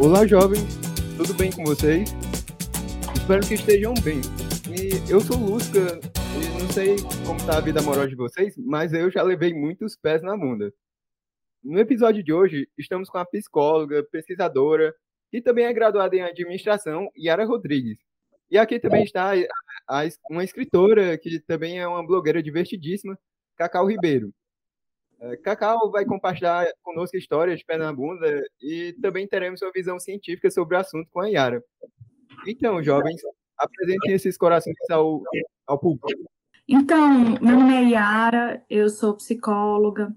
Olá, jovens, tudo bem com vocês? Espero que estejam bem. E eu sou Lusca, e não sei como tá a vida amorosa de vocês, mas eu já levei muitos pés na bunda. No episódio de hoje, estamos com a psicóloga, pesquisadora e também é graduada em administração, Yara Rodrigues. E aqui também está uma escritora, que também é uma blogueira divertidíssima, Cacau Ribeiro. É, Cacau vai compartilhar conosco histórias de pé na bunda e também teremos sua visão científica sobre o assunto com a Yara. Então, jovens, apresentem esses corações ao, ao público. Então, meu nome é Yara, eu sou psicóloga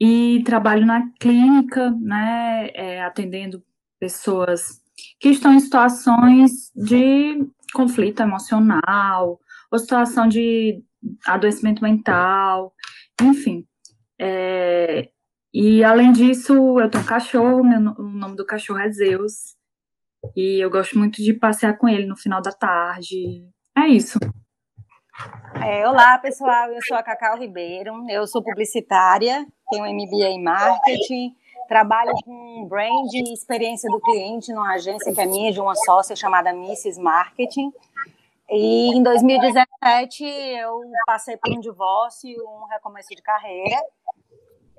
e trabalho na clínica, né, é, atendendo pessoas que estão em situações de conflito emocional, ou situação de adoecimento mental, enfim. É, e além disso, eu tenho um cachorro, meu, o nome do cachorro é Zeus. E eu gosto muito de passear com ele no final da tarde. É isso. É, olá, pessoal. Eu sou a Cacau Ribeiro. Eu sou publicitária, tenho MBA em marketing, trabalho com brand e experiência do cliente numa agência que é minha, de uma sócia chamada Mrs. Marketing. E em 2017 eu passei por um divórcio, um recomeço de carreira.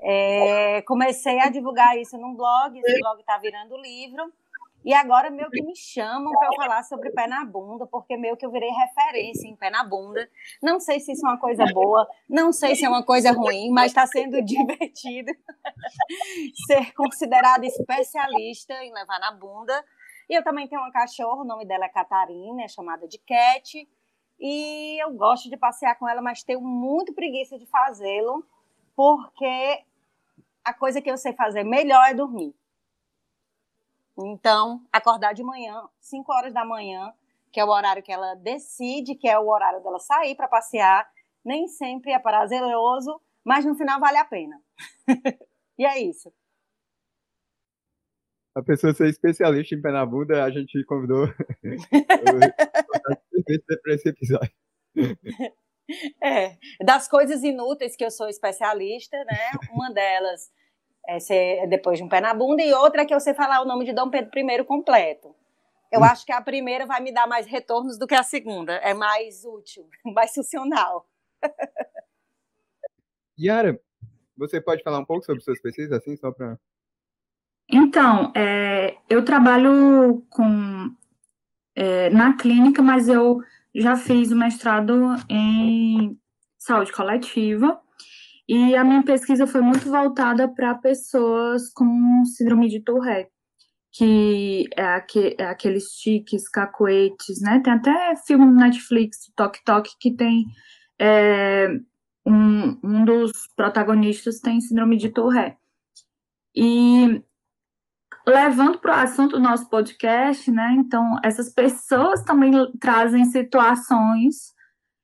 É, comecei a divulgar isso num blog, esse blog está virando livro. E agora meio que me chamam para falar sobre pé na bunda, porque meio que eu virei referência em pé na bunda. Não sei se isso é uma coisa boa, não sei se é uma coisa ruim, mas está sendo divertido ser considerada especialista em levar na bunda. E eu também tenho uma cachorra, o nome dela é Catarina, é chamada de Cat. E eu gosto de passear com ela, mas tenho muito preguiça de fazê-lo, porque a coisa que eu sei fazer melhor é dormir. Então, acordar de manhã, 5 horas da manhã, que é o horário que ela decide, que é o horário dela sair para passear, nem sempre é prazeroso, mas no final vale a pena. e é isso. A pessoa ser especialista em pé na bunda, a gente convidou para esse episódio. É, das coisas inúteis que eu sou especialista, né? Uma delas é ser depois de um pé na bunda, e outra é que eu sei falar o nome de Dom Pedro I completo. Eu hum. acho que a primeira vai me dar mais retornos do que a segunda. É mais útil, mais funcional. Yara, você pode falar um pouco sobre suas pesquisas, assim, só para. Então, é, eu trabalho com é, na clínica, mas eu já fiz o mestrado em saúde coletiva e a minha pesquisa foi muito voltada para pessoas com síndrome de Tourette, que é, aqu é aqueles tiques, cacoetes, né? Tem até filme no Netflix, Tok Tok, que tem é, um, um dos protagonistas tem síndrome de Tourette. E levando para o assunto do nosso podcast, né? Então, essas pessoas também trazem situações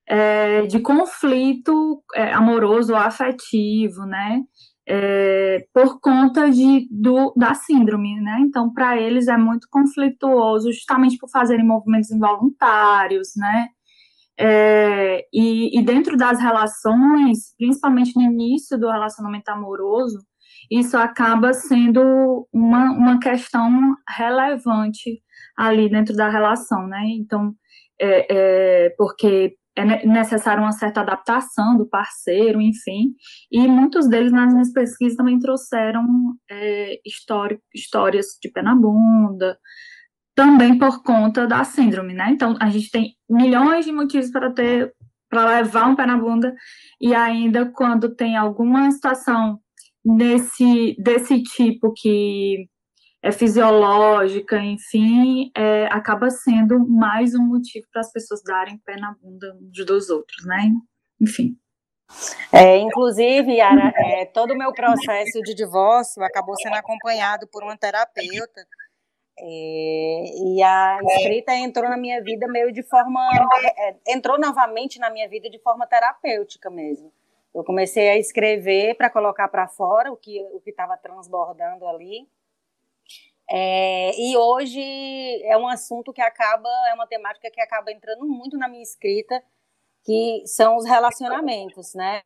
é, de conflito é, amoroso ou afetivo, né? É, por conta de, do, da síndrome, né? Então, para eles é muito conflituoso, justamente por fazerem movimentos involuntários, né? É, e, e, dentro das relações, principalmente no início do relacionamento amoroso, isso acaba sendo uma, uma questão relevante ali dentro da relação, né? Então, é, é, porque é necessário uma certa adaptação do parceiro, enfim, e muitos deles nas minhas pesquisas também trouxeram é, histórias de pé na bunda, também por conta da síndrome, né? Então, a gente tem milhões de motivos para ter, para levar um pé na bunda, e ainda quando tem alguma situação nesse, desse tipo que é fisiológica, enfim, é, acaba sendo mais um motivo para as pessoas darem pé na bunda uns dos outros, né? Enfim. É, inclusive, Yara, é, todo o meu processo de divórcio acabou sendo acompanhado por uma terapeuta. É, e a escrita entrou na minha vida meio de forma. É, entrou novamente na minha vida de forma terapêutica mesmo. Eu comecei a escrever para colocar para fora o que o estava transbordando ali. É, e hoje é um assunto que acaba, é uma temática que acaba entrando muito na minha escrita, que são os relacionamentos, né?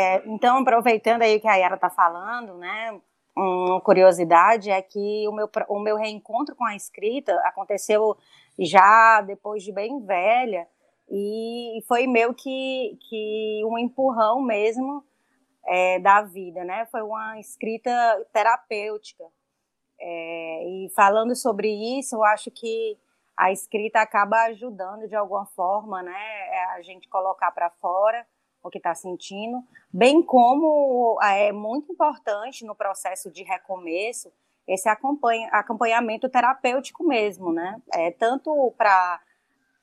É, então, aproveitando aí o que a Yara está falando, né? uma curiosidade é que o meu, o meu reencontro com a escrita aconteceu já depois de bem velha e foi meio que, que um empurrão mesmo é, da vida, né? Foi uma escrita terapêutica. É, e falando sobre isso, eu acho que a escrita acaba ajudando de alguma forma, né? É a gente colocar para fora o que está sentindo, bem como é muito importante no processo de recomeço esse acompanha, acompanhamento terapêutico mesmo, né? É, tanto para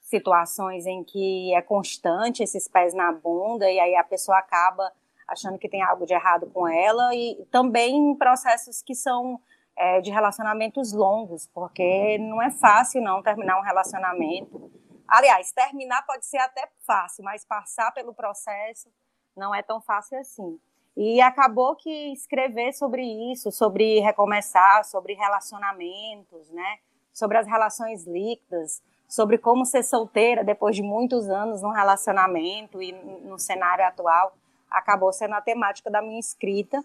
situações em que é constante esses pés na bunda e aí a pessoa acaba achando que tem algo de errado com ela e também processos que são é, de relacionamentos longos, porque não é fácil não terminar um relacionamento Aliás, terminar pode ser até fácil, mas passar pelo processo não é tão fácil assim. E acabou que escrever sobre isso, sobre recomeçar, sobre relacionamentos, né? Sobre as relações líquidas, sobre como ser solteira depois de muitos anos num relacionamento e no cenário atual, acabou sendo a temática da minha escrita.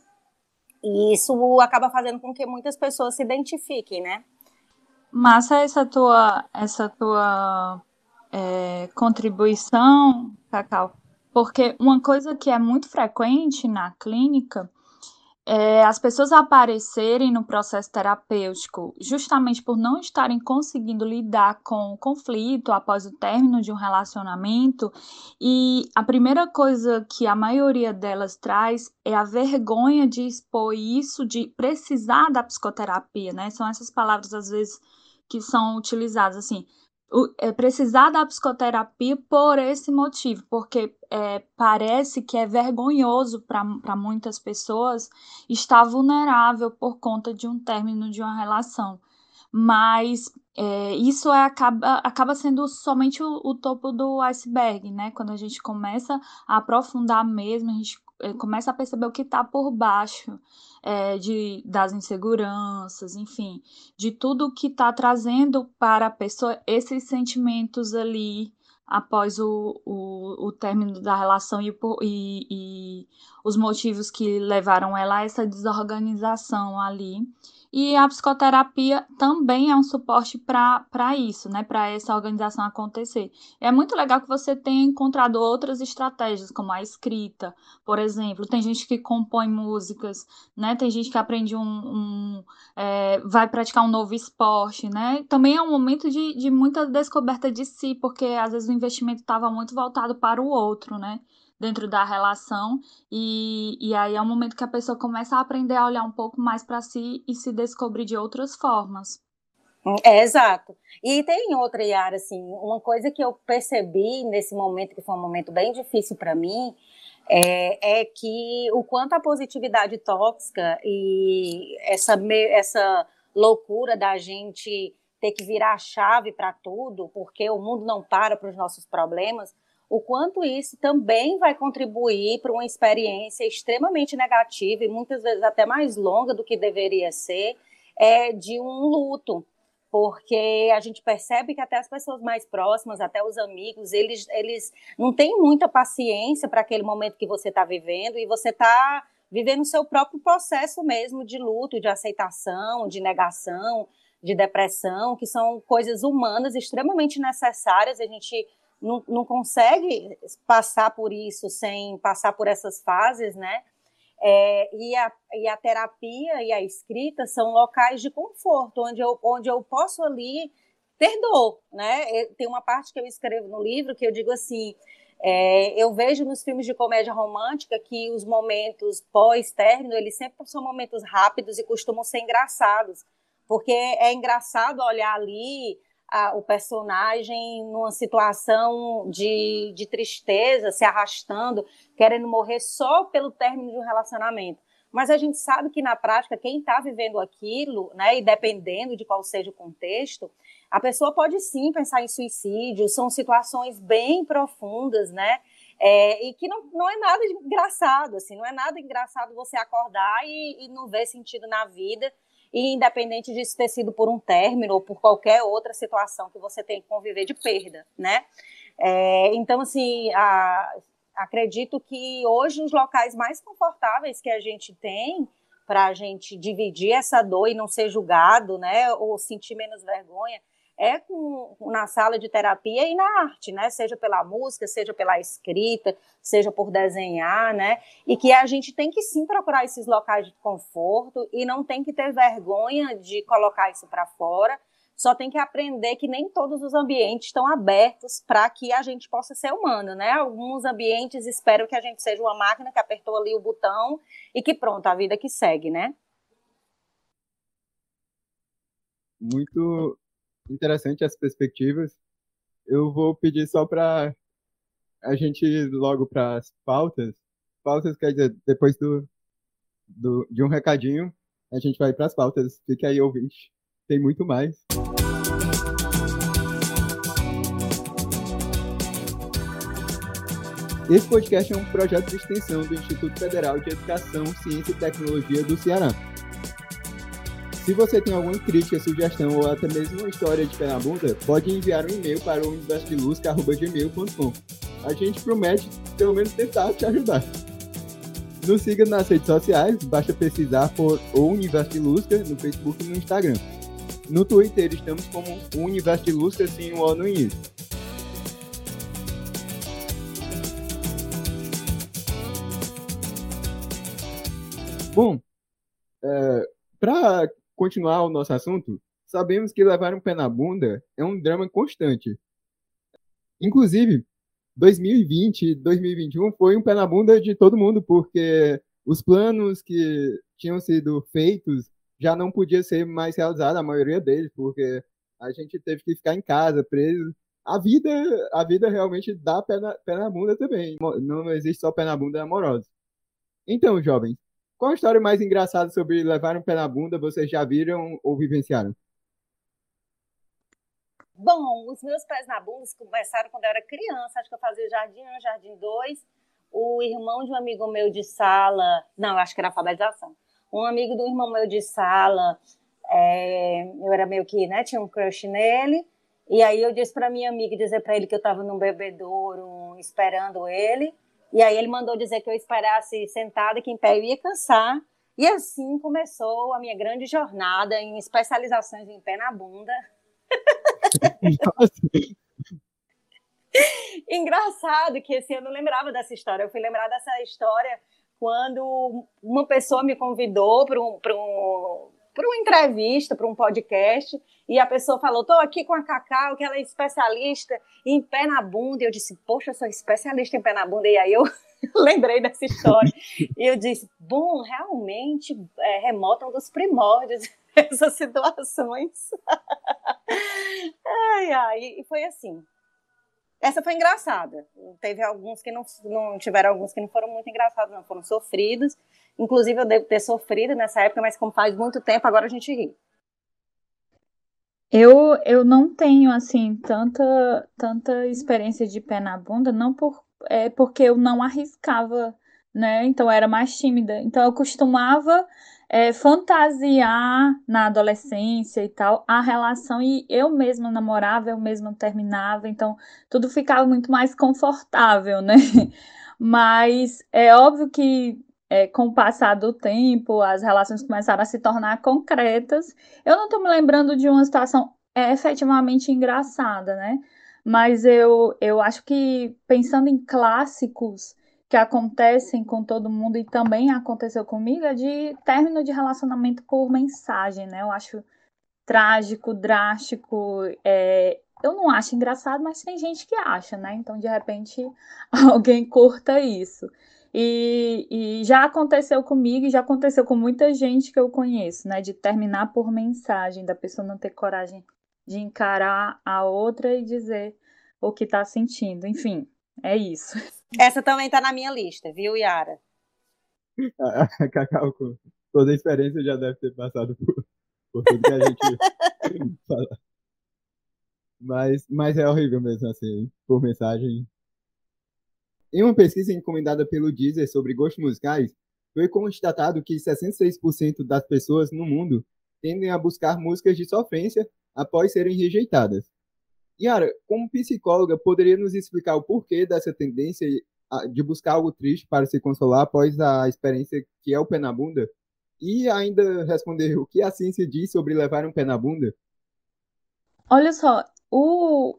E isso acaba fazendo com que muitas pessoas se identifiquem, né? Massa essa tua, essa tua é, contribuição, Cacau, porque uma coisa que é muito frequente na clínica é as pessoas aparecerem no processo terapêutico justamente por não estarem conseguindo lidar com o conflito após o término de um relacionamento, e a primeira coisa que a maioria delas traz é a vergonha de expor isso, de precisar da psicoterapia, né? São essas palavras às vezes que são utilizadas assim precisar da psicoterapia por esse motivo, porque é, parece que é vergonhoso para muitas pessoas estar vulnerável por conta de um término de uma relação. Mas é, isso é, acaba, acaba sendo somente o, o, topo do iceberg, né? Quando a gente começa a aprofundar mesmo, a gente é, começa a perceber o que está por baixo é, de, das inseguranças, enfim, de tudo que está trazendo para a pessoa esses sentimentos ali após o, o, o término da relação e, e, e os motivos que levaram ela a essa desorganização ali. E a psicoterapia também é um suporte para isso, né? Para essa organização acontecer. É muito legal que você tenha encontrado outras estratégias, como a escrita, por exemplo. Tem gente que compõe músicas, né? Tem gente que aprende um. um é, vai praticar um novo esporte, né? Também é um momento de, de muita descoberta de si, porque às vezes o investimento estava muito voltado para o outro, né? Dentro da relação e, e aí é um momento que a pessoa começa a aprender a olhar um pouco mais para si e se descobrir de outras formas. É, exato. E tem outra, Yara, assim, uma coisa que eu percebi nesse momento, que foi um momento bem difícil para mim, é, é, que o quanto a positividade tóxica e essa, essa loucura da gente ter que virar a chave para tudo, porque o mundo não para para os nossos problemas, o quanto isso também vai contribuir para uma experiência extremamente negativa e muitas vezes até mais longa do que deveria ser, é, de um luto. Porque a gente percebe que até as pessoas mais próximas, até os amigos, eles, eles não têm muita paciência para aquele momento que você está vivendo e você está vivendo o seu próprio processo mesmo de luto, de aceitação, de negação, de depressão, que são coisas humanas extremamente necessárias. A gente não, não consegue passar por isso sem passar por essas fases, né? É, e, a, e a terapia e a escrita são locais de conforto, onde eu, onde eu posso ali ter dor, né? Tem uma parte que eu escrevo no livro que eu digo assim, é, eu vejo nos filmes de comédia romântica que os momentos pós-término, eles sempre são momentos rápidos e costumam ser engraçados, porque é engraçado olhar ali a, o personagem numa situação de, de tristeza, se arrastando, querendo morrer só pelo término de um relacionamento. Mas a gente sabe que na prática, quem está vivendo aquilo, né, e dependendo de qual seja o contexto, a pessoa pode sim pensar em suicídio, são situações bem profundas, né? É, e que não, não é nada engraçado, assim, não é nada engraçado você acordar e, e não ver sentido na vida e independente disso ter sido por um término ou por qualquer outra situação que você tem que conviver de perda, né? É, então, assim, a, acredito que hoje os locais mais confortáveis que a gente tem para a gente dividir essa dor e não ser julgado, né, ou sentir menos vergonha, é com, na sala de terapia e na arte, né? Seja pela música, seja pela escrita, seja por desenhar, né? E que a gente tem que sim procurar esses locais de conforto e não tem que ter vergonha de colocar isso para fora. Só tem que aprender que nem todos os ambientes estão abertos para que a gente possa ser humano, né? Alguns ambientes esperam que a gente seja uma máquina que apertou ali o botão e que pronto, a vida que segue, né? Muito interessante as perspectivas. Eu vou pedir só para a gente ir logo para as pautas. Pautas quer dizer, depois do, do, de um recadinho, a gente vai para as pautas. Fique aí, ouvinte. Tem muito mais. Esse podcast é um projeto de extensão do Instituto Federal de Educação, Ciência e Tecnologia do Ceará. Se você tem alguma crítica, sugestão ou até mesmo uma história de pé na bunda, pode enviar um e-mail para o universodiluz.gmail.com. A gente promete, pelo menos, tentar te ajudar. Nos siga nas redes sociais, basta pesquisar por O Universo de Lusca no Facebook e no Instagram. No Twitter estamos como o Universo de Lusca sem o O no início. Bom, é, para continuar o nosso assunto, sabemos que levar um pé na bunda é um drama constante. Inclusive, 2020 e 2021 foi um pé na bunda de todo mundo, porque os planos que tinham sido feitos já não podiam ser mais realizados, a maioria deles, porque a gente teve que ficar em casa, preso. A vida, a vida realmente dá pé na, pé na bunda também. Não existe só pé na bunda amoroso. Então, jovens, qual a história mais engraçada sobre levar um pé na bunda vocês já viram ou vivenciaram? Bom, os meus pés na bunda começaram quando eu era criança, acho que eu fazia jardim 1, jardim 2. O irmão de um amigo meu de sala, não, acho que era alfabetização. Um amigo do irmão meu de sala, é, eu era meio que, né, tinha um crush nele. E aí eu disse para minha amiga dizer para ele que eu estava num bebedouro esperando ele. E aí ele mandou dizer que eu esperasse sentada, que em pé eu ia cansar. E assim começou a minha grande jornada em especializações em pé na bunda. Engraçado que esse eu não lembrava dessa história. Eu fui lembrar dessa história quando uma pessoa me convidou para um, um, para uma entrevista, para um podcast, e a pessoa falou: estou aqui com a Cacau, que ela é especialista em pé na bunda. E eu disse: Poxa, eu sou especialista em pé na bunda. E aí eu lembrei dessa história. e eu disse: Bom, realmente é, remotam dos primórdios essas situações. ai, ai, e foi assim. Essa foi engraçada. Teve alguns que não, não tiveram alguns que não foram muito engraçados, não foram sofridos. Inclusive, eu devo ter sofrido nessa época, mas como faz muito tempo, agora a gente ri. Eu, eu não tenho, assim, tanta, tanta experiência de pé na bunda, não por, é, porque eu não arriscava, né? Então, eu era mais tímida. Então, eu costumava é, fantasiar na adolescência e tal a relação, e eu mesma namorava, eu mesma terminava, então, tudo ficava muito mais confortável, né? Mas é óbvio que é, com o passar do tempo, as relações começaram a se tornar concretas. Eu não estou me lembrando de uma situação é, efetivamente engraçada, né? Mas eu, eu acho que, pensando em clássicos que acontecem com todo mundo e também aconteceu comigo, é de término de relacionamento por mensagem, né? Eu acho trágico, drástico. É, eu não acho engraçado, mas tem gente que acha, né? Então, de repente, alguém curta isso. E, e, já aconteceu comigo e já aconteceu com muita gente que eu conheço, né? De terminar por mensagem, da pessoa não ter coragem de encarar a outra e dizer o que tá sentindo. Enfim, é isso. Essa também tá na minha lista, viu, Yara? A Cacau, com toda a experiência, já deve ter passado por, por tudo que a gente fala. Mas, mas é horrível mesmo, assim, por mensagem em uma pesquisa encomendada pelo Deezer sobre gostos musicais, foi constatado que 66% das pessoas no mundo tendem a buscar músicas de sofrência após serem rejeitadas. Yara, como psicóloga, poderia nos explicar o porquê dessa tendência de buscar algo triste para se consolar após a experiência que é o pé na bunda? e ainda responder o que a ciência diz sobre levar um pé na bunda? Olha só, o,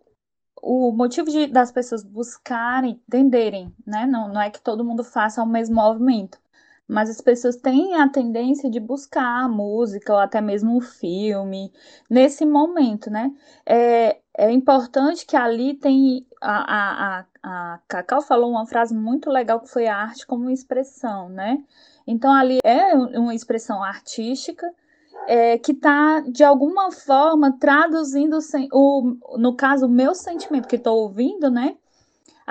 o motivo de, das pessoas buscarem, entenderem, né? Não, não é que todo mundo faça o mesmo movimento, mas as pessoas têm a tendência de buscar a música ou até mesmo um filme nesse momento, né? É, é importante que ali tem a, a, a, a Cacau falou uma frase muito legal que foi a arte como expressão, né? Então ali é uma expressão artística é, que está de alguma forma traduzindo o, no caso o meu sentimento que estou ouvindo, né?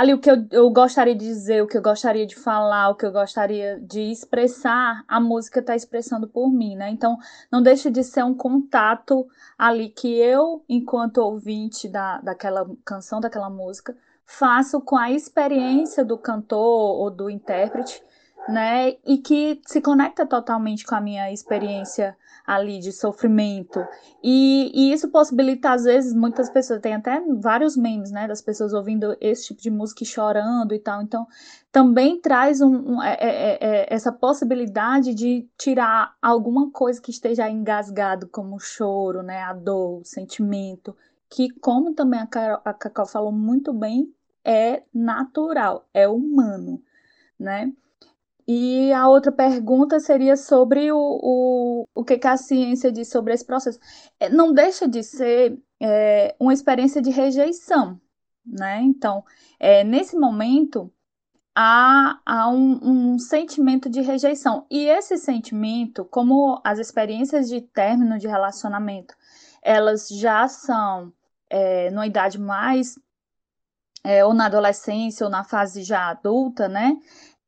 ali o que eu, eu gostaria de dizer, o que eu gostaria de falar, o que eu gostaria de expressar, a música está expressando por mim, né? Então, não deixa de ser um contato ali que eu, enquanto ouvinte da, daquela canção, daquela música, faço com a experiência do cantor ou do intérprete, né? E que se conecta totalmente com a minha experiência ali de sofrimento. E, e, isso possibilita, às vezes, muitas pessoas, tem até vários memes, né, das pessoas ouvindo esse tipo de música e chorando e tal. Então, também traz um, um é, é, é, essa possibilidade de tirar alguma coisa que esteja engasgado, como o choro, né, a dor, o sentimento, que, como também a, Carol, a Cacau falou muito bem, é natural, é humano, né? E a outra pergunta seria sobre o, o, o que, que a ciência diz sobre esse processo. É, não deixa de ser é, uma experiência de rejeição, né? Então, é, nesse momento, há, há um, um, sentimento de rejeição. E esse sentimento, como as experiências de término de relacionamento, elas já são é, numa idade mais, é, ou na adolescência, ou na fase já adulta, né?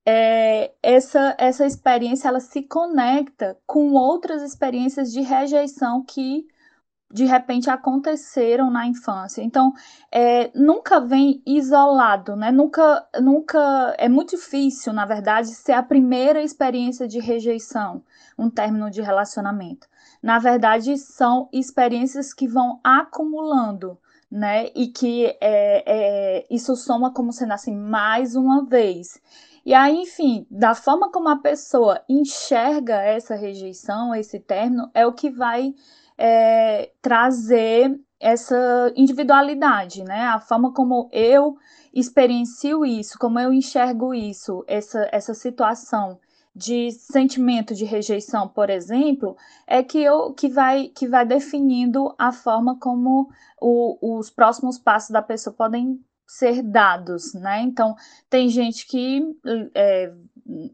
É, essa, essa experiência ela se conecta com outras experiências de rejeição que de repente aconteceram na infância. Então, é, nunca vem isolado, né? Nunca, nunca é muito difícil, na verdade, ser a primeira experiência de rejeição, um término de relacionamento. Na verdade, são experiências que vão acumulando, né? E que é, é, isso soma como sendo assim mais uma vez. E aí, enfim, da forma como a pessoa enxerga essa rejeição, esse término, é o que vai é, trazer essa individualidade, né? A forma como eu experiencio isso, como eu enxergo isso, essa, essa situação de sentimento de rejeição, por exemplo, é que, eu, que, vai, que vai definindo a forma como o, os próximos passos da pessoa podem ser dados, né? Então, tem gente que é,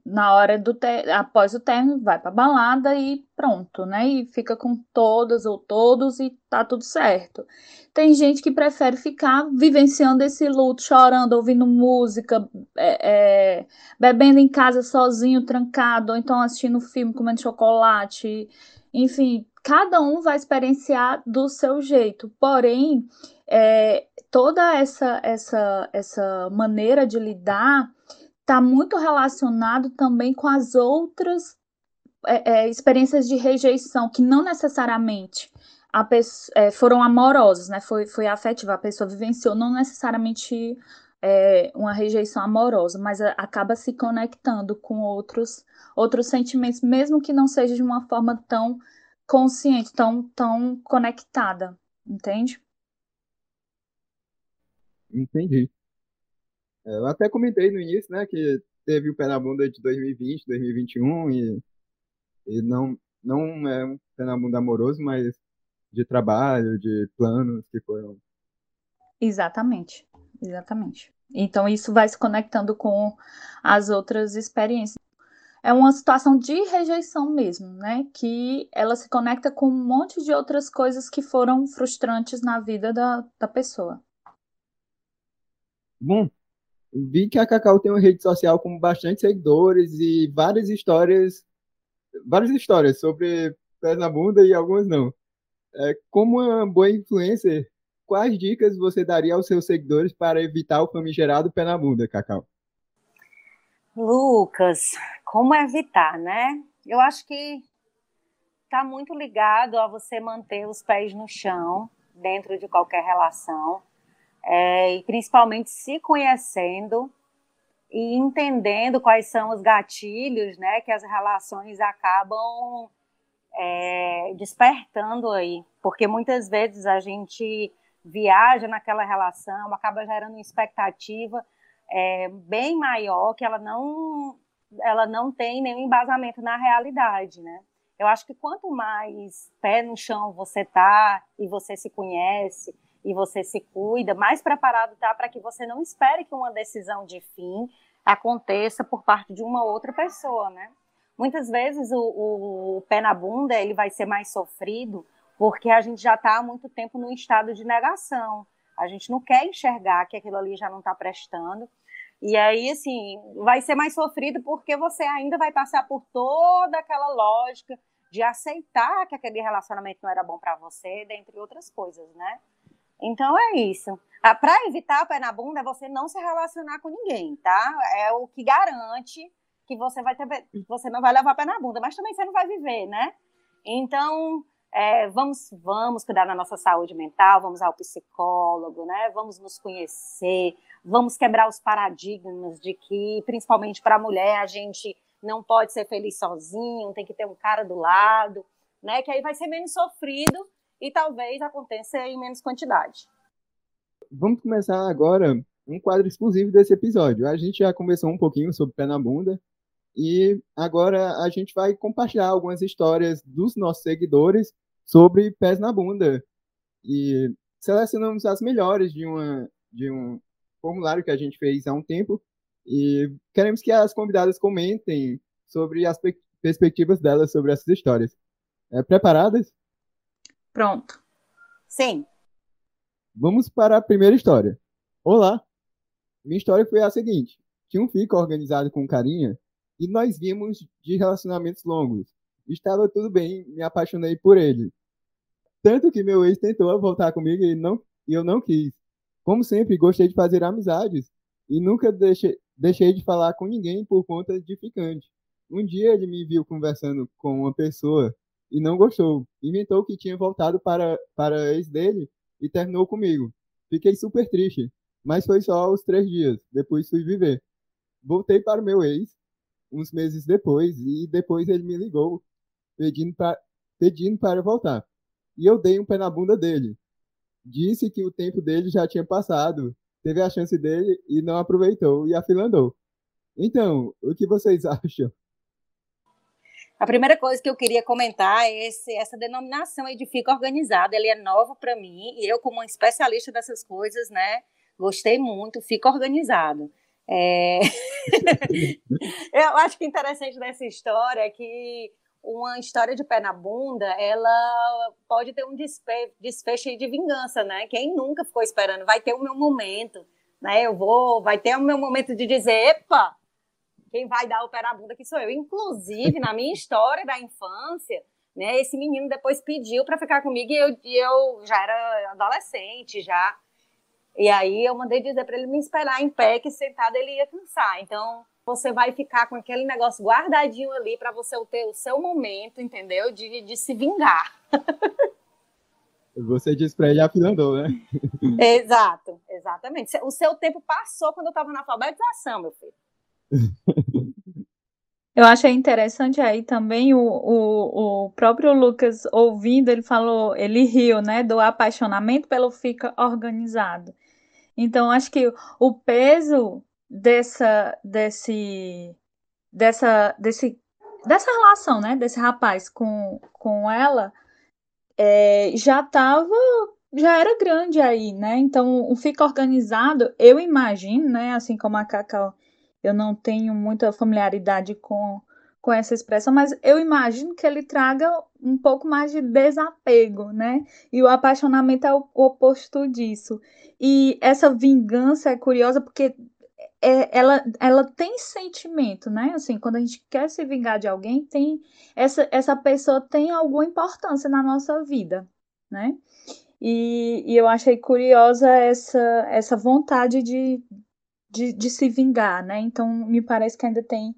na hora do após o término vai para balada e pronto, né? E fica com todas ou todos e tá tudo certo. Tem gente que prefere ficar vivenciando esse luto, chorando, ouvindo música, é, é, bebendo em casa sozinho, trancado, ou então assistindo filme, comendo chocolate, enfim, cada um vai experienciar do seu jeito. Porém, é, toda essa, essa, essa maneira de lidar está muito relacionado também com as outras é, é, experiências de rejeição, que não necessariamente a é, foram amorosas, né? Foi, foi afetiva, a pessoa vivenciou, não necessariamente é, uma rejeição amorosa, mas a, acaba se conectando com outros, outros sentimentos, mesmo que não seja de uma forma tão consciente, tão, tão conectada, entende? Entendi. É, eu até comentei no início, né, que teve o bunda de 2020, 2021 e, e não, não é um bunda amoroso, mas de trabalho, de planos que foram. Exatamente, exatamente. Então isso vai se conectando com as outras experiências. É uma situação de rejeição mesmo, né? Que ela se conecta com um monte de outras coisas que foram frustrantes na vida da, da pessoa. Bom, vi que a Cacau tem uma rede social com bastante seguidores e várias histórias, várias histórias sobre pés na bunda e algumas não. É, como uma boa influencer, quais dicas você daria aos seus seguidores para evitar o famigerado pé na bunda, Cacau? Lucas, como evitar, né? Eu acho que está muito ligado a você manter os pés no chão dentro de qualquer relação é, e principalmente se conhecendo e entendendo quais são os gatilhos, né, que as relações acabam é, despertando aí, porque muitas vezes a gente viaja naquela relação, acaba gerando uma expectativa é, bem maior que ela não ela não tem nenhum embasamento na realidade, né? Eu acho que quanto mais pé no chão você tá e você se conhece e você se cuida, mais preparado tá para que você não espere que uma decisão de fim aconteça por parte de uma outra pessoa, né? Muitas vezes o, o pé na bunda ele vai ser mais sofrido porque a gente já está há muito tempo num estado de negação. A gente não quer enxergar que aquilo ali já não está prestando. E aí, assim, vai ser mais sofrido porque você ainda vai passar por toda aquela lógica de aceitar que aquele relacionamento não era bom para você, dentre outras coisas, né? Então é isso. Ah, para evitar pé na bunda é você não se relacionar com ninguém, tá? É o que garante que você vai ter, você não vai levar pé na bunda, mas também você não vai viver, né? Então, é, vamos, vamos cuidar da nossa saúde mental, vamos ao psicólogo, né? Vamos nos conhecer, vamos quebrar os paradigmas de que, principalmente para a mulher, a gente não pode ser feliz sozinho, tem que ter um cara do lado, né? Que aí vai ser menos sofrido e talvez aconteça em menos quantidade. Vamos começar agora um quadro exclusivo desse episódio. A gente já conversou um pouquinho sobre pé na bunda e agora a gente vai compartilhar algumas histórias dos nossos seguidores sobre pés na bunda. E selecionamos as melhores de, uma, de um formulário que a gente fez há um tempo. E queremos que as convidadas comentem sobre as perspectivas delas sobre essas histórias. É, preparadas? Pronto. Sim. Vamos para a primeira história. Olá! Minha história foi a seguinte: tinha um fico organizado com carinha e nós vimos de relacionamentos longos. Estava tudo bem, me apaixonei por ele. Tanto que meu ex tentou voltar comigo e, não, e eu não quis. Como sempre, gostei de fazer amizades e nunca deixei, deixei de falar com ninguém por conta de ficante. Um dia ele me viu conversando com uma pessoa e não gostou. Inventou que tinha voltado para, para ex dele e terminou comigo. Fiquei super triste, mas foi só os três dias. Depois fui viver. Voltei para o meu ex uns meses depois, e depois ele me ligou pedindo, pra, pedindo para voltar. E eu dei um pé na bunda dele. Disse que o tempo dele já tinha passado, teve a chance dele e não aproveitou e afilandou. Então, o que vocês acham? A primeira coisa que eu queria comentar é esse, essa denominação aí de fica organizado. Ele é novo para mim e eu, como uma especialista dessas coisas, né, gostei muito. Fica organizado. É... eu acho que interessante dessa história é que uma história de pé na bunda, ela pode ter um desfe desfecho de vingança, né? Quem nunca ficou esperando, vai ter o meu momento, né? Eu vou, vai ter o meu momento de dizer, epa, quem vai dar o pé na bunda que sou eu. Inclusive, na minha história da infância, né? Esse menino depois pediu para ficar comigo e eu, eu já era adolescente, já e aí eu mandei dizer para ele me esperar em pé, que sentado ele ia cansar. Então você vai ficar com aquele negócio guardadinho ali para você ter o seu momento, entendeu? De, de se vingar. Você disse para ele afilandou, né? Exato, exatamente. O seu tempo passou quando eu estava na alfabetização, meu filho. Eu achei interessante aí também o, o, o próprio Lucas ouvindo, ele falou, ele riu, né, do apaixonamento pelo fica organizado. Então, acho que o peso dessa, desse, dessa, desse, dessa relação, né, desse rapaz com, com ela, é, já estava, já era grande aí, né? Então, o fica organizado, eu imagino, né, assim como a Cacau, eu não tenho muita familiaridade com com essa expressão, mas eu imagino que ele traga um pouco mais de desapego, né? E o apaixonamento é o oposto disso. E essa vingança é curiosa porque é, ela, ela tem sentimento, né? Assim, quando a gente quer se vingar de alguém, tem essa, essa pessoa tem alguma importância na nossa vida, né? E, e eu achei curiosa essa, essa vontade de, de, de se vingar, né? Então, me parece que ainda tem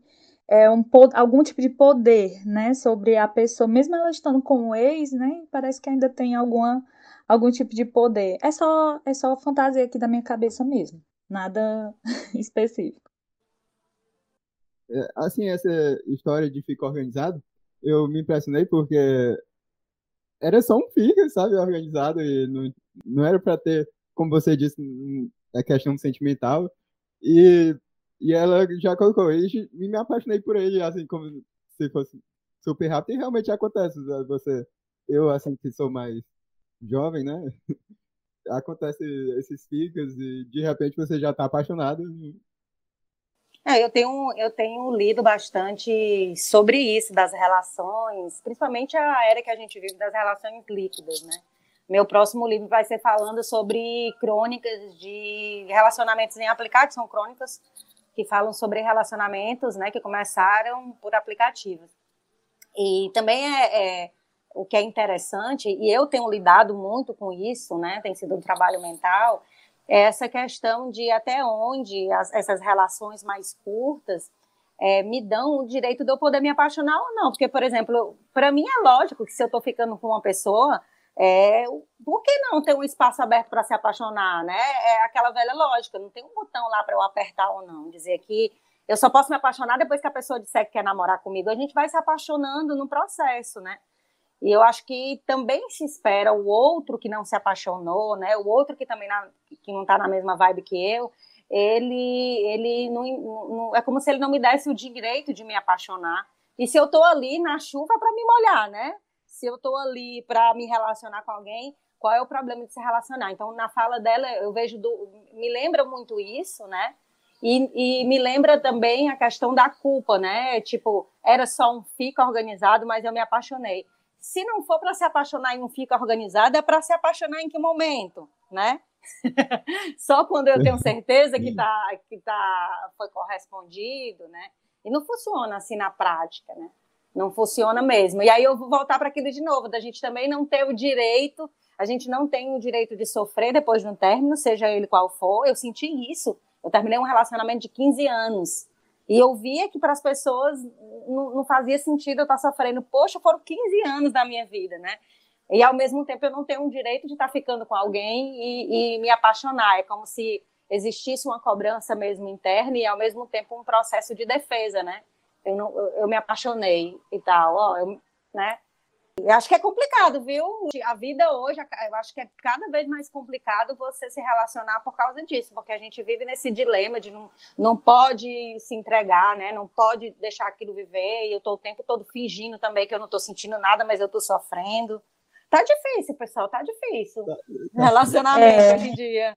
é, um, algum tipo de poder, né, sobre a pessoa, mesmo ela estando com o ex, né, parece que ainda tem alguma, algum tipo de poder. É só, é só fantasia aqui da minha cabeça mesmo, nada específico. É, assim, essa história de ficar organizado, eu me impressionei porque era só um fica, sabe, organizado e não, não era para ter, como você disse, a questão sentimental. E, e ela já colocou, e me apaixonei por ele, assim, como se fosse super rápido, e realmente acontece, você, eu, assim, que sou mais jovem, né, acontece esses ficas e de repente você já está apaixonado é, eu, tenho, eu tenho lido bastante sobre isso, das relações, principalmente a era que a gente vive das relações líquidas, né? Meu próximo livro vai ser falando sobre crônicas de relacionamentos em aplicativos, são crônicas que falam sobre relacionamentos, né, que começaram por aplicativos. E também é, é o que é interessante, e eu tenho lidado muito com isso, né, tem sido um trabalho mental, essa questão de até onde as, essas relações mais curtas é, me dão o direito de eu poder me apaixonar ou não. Porque, por exemplo, para mim é lógico que se eu estou ficando com uma pessoa, é, por que não ter um espaço aberto para se apaixonar, né? É aquela velha lógica, não tem um botão lá para eu apertar ou não, dizer que eu só posso me apaixonar depois que a pessoa disser que quer namorar comigo. A gente vai se apaixonando no processo, né? E eu acho que também se espera o outro que não se apaixonou, né? O outro que também na, que não está na mesma vibe que eu, ele, ele não, não, é como se ele não me desse o direito de me apaixonar. E se eu estou ali na chuva para me molhar, né? Se eu estou ali para me relacionar com alguém, qual é o problema de se relacionar? Então, na fala dela, eu vejo, do, me lembra muito isso, né? E, e, me lembra também a questão da culpa, né? Tipo, era só um fica organizado, mas eu me apaixonei se não for para se apaixonar em um fica organizado, é para se apaixonar em que momento, né? Só quando eu tenho certeza que tá, que tá, foi correspondido, né? E não funciona assim na prática, né? Não funciona mesmo. E aí eu vou voltar para aquilo de novo, da gente também não ter o direito, a gente não tem o direito de sofrer depois de um término, seja ele qual for. Eu senti isso. Eu terminei um relacionamento de 15 anos. E eu via que para as pessoas não, não, fazia sentido eu estar tá sofrendo. Poxa, foram 15 anos da minha vida, né? E ao mesmo tempo eu não tenho o direito de estar tá ficando com alguém e, e me apaixonar. É como se existisse uma cobrança mesmo interna e ao mesmo tempo um processo de defesa, né? Eu, não, eu, me apaixonei e tal, ó, eu, né? Eu acho que é complicado, viu? A vida hoje, eu acho que é cada vez mais complicado você se relacionar por causa disso, porque a gente vive nesse dilema de não, não pode se entregar, né? Não pode deixar aquilo viver, e eu tô o tempo todo fingindo também que eu não tô sentindo nada, mas eu tô sofrendo. Tá difícil, pessoal, tá difícil. Tá, tá. Relacionamento é, hoje em dia.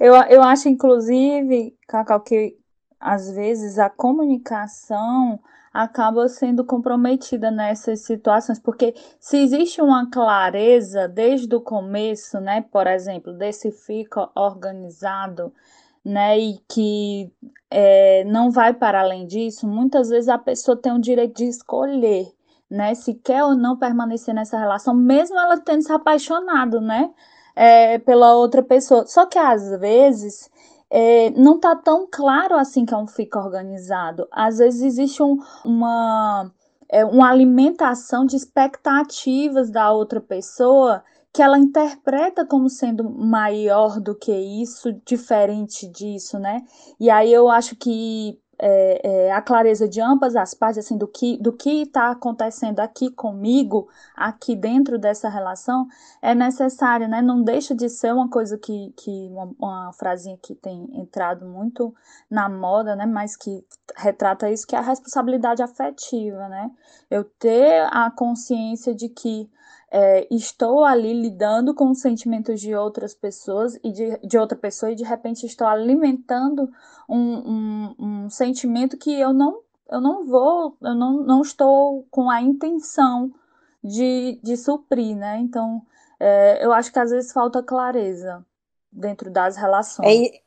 Eu, eu acho, inclusive, Cacau, que às vezes a comunicação acaba sendo comprometida nessas situações, porque se existe uma clareza desde o começo, né, por exemplo, desse fica organizado, né, e que é, não vai para além disso, muitas vezes a pessoa tem o direito de escolher, né, se quer ou não permanecer nessa relação, mesmo ela tendo se apaixonado, né, é, pela outra pessoa. Só que às vezes é, não está tão claro assim que é um fica organizado. Às vezes existe um, uma, é, uma alimentação de expectativas da outra pessoa que ela interpreta como sendo maior do que isso, diferente disso, né? E aí eu acho que é, é, a clareza de ambas as partes, assim, do que do que está acontecendo aqui comigo, aqui dentro dessa relação, é necessária, né? Não deixa de ser uma coisa que, que uma, uma frasinha que tem entrado muito na moda, né? Mas que retrata isso, que é a responsabilidade afetiva, né? Eu ter a consciência de que é, estou ali lidando com os sentimentos de outras pessoas e de, de outra pessoa e de repente estou alimentando um, um, um sentimento que eu não eu não vou, eu não, não estou com a intenção de, de suprir, né? Então, é, eu acho que às vezes falta clareza dentro das relações. E,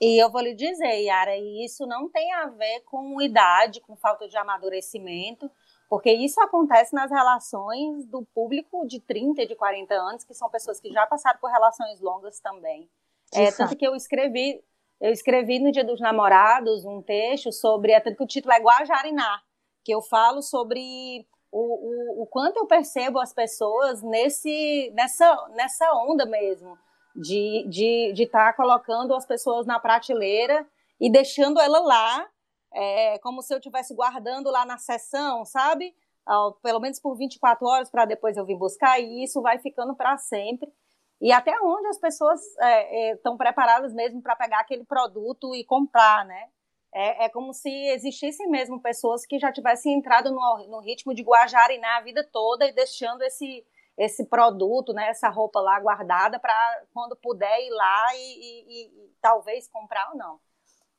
e eu vou lhe dizer, Yara, isso não tem a ver com idade, com falta de amadurecimento, porque isso acontece nas relações do público de 30 e de 40 anos, que são pessoas que já passaram por relações longas também. É, tanto que eu escrevi, eu escrevi no Dia dos Namorados um texto sobre, é, tanto que o título é Guajariná, que eu falo sobre o, o, o quanto eu percebo as pessoas nesse, nessa, nessa onda mesmo, de estar de, de tá colocando as pessoas na prateleira e deixando ela lá é como se eu estivesse guardando lá na sessão, sabe? Pelo menos por 24 horas para depois eu vir buscar, e isso vai ficando para sempre. E até onde as pessoas estão é, é, preparadas mesmo para pegar aquele produto e comprar, né? É, é, como se existissem mesmo pessoas que já tivessem entrado no, no ritmo de Guajariná a vida toda e deixando esse, esse produto, né, essa roupa lá guardada para quando puder ir lá e, e, e, talvez comprar ou não.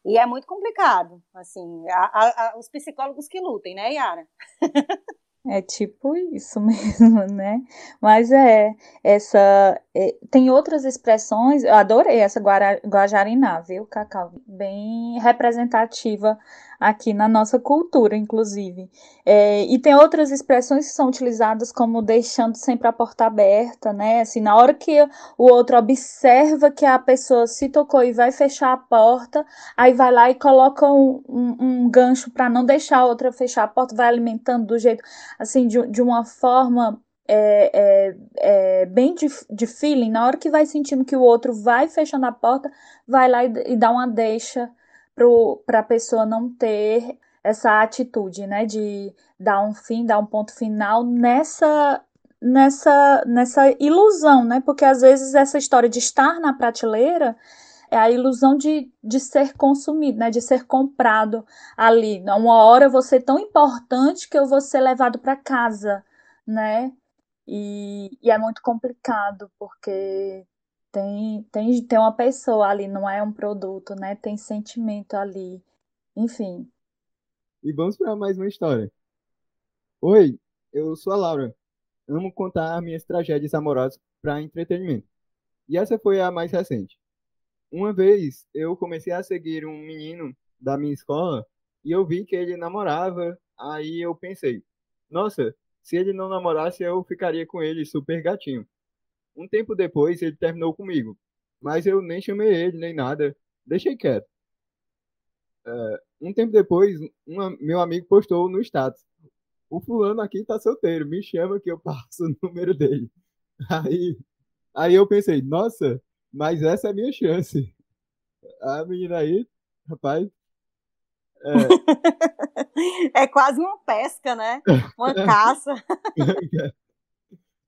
E é muito complicado, assim, a, a, os psicólogos que lutem, né, Yara? É tipo isso mesmo, né? Mas é, essa. É, tem outras expressões, eu adorei essa Guajariná, viu, Cacau? Bem representativa aqui na nossa cultura, inclusive. É, e tem outras expressões que são utilizadas como deixando sempre a porta aberta, né? Assim, na hora que o outro observa que a pessoa se tocou e vai fechar a porta, aí vai lá e coloca um, um, um gancho para não deixar a outra fechar a porta, vai alimentando do jeito, assim, de, de uma forma é, é, é, bem de, de feeling, na hora que vai sentindo que o outro vai fechando a porta, vai lá e, e dá uma deixa para a pessoa não ter essa atitude, né, de dar um fim, dar um ponto final nessa nessa nessa ilusão, né? Porque às vezes essa história de estar na prateleira é a ilusão de, de ser consumido, né? De ser comprado ali. Uma hora eu vou ser tão importante que eu vou ser levado para casa, né? E, e é muito complicado porque tem, tem, tem uma pessoa ali, não é um produto, né? Tem sentimento ali. Enfim. E vamos para mais uma história. Oi, eu sou a Laura. Amo contar minhas tragédias amorosas para entretenimento. E essa foi a mais recente. Uma vez eu comecei a seguir um menino da minha escola e eu vi que ele namorava. Aí eu pensei, nossa, se ele não namorasse eu ficaria com ele super gatinho. Um tempo depois, ele terminou comigo. Mas eu nem chamei ele, nem nada. Deixei quieto. É, um tempo depois, meu amigo postou no status. O fulano aqui tá solteiro, me chama que eu passo o número dele. Aí, aí eu pensei, nossa, mas essa é a minha chance. A menina aí, rapaz. É, é quase uma pesca, né? Uma caça.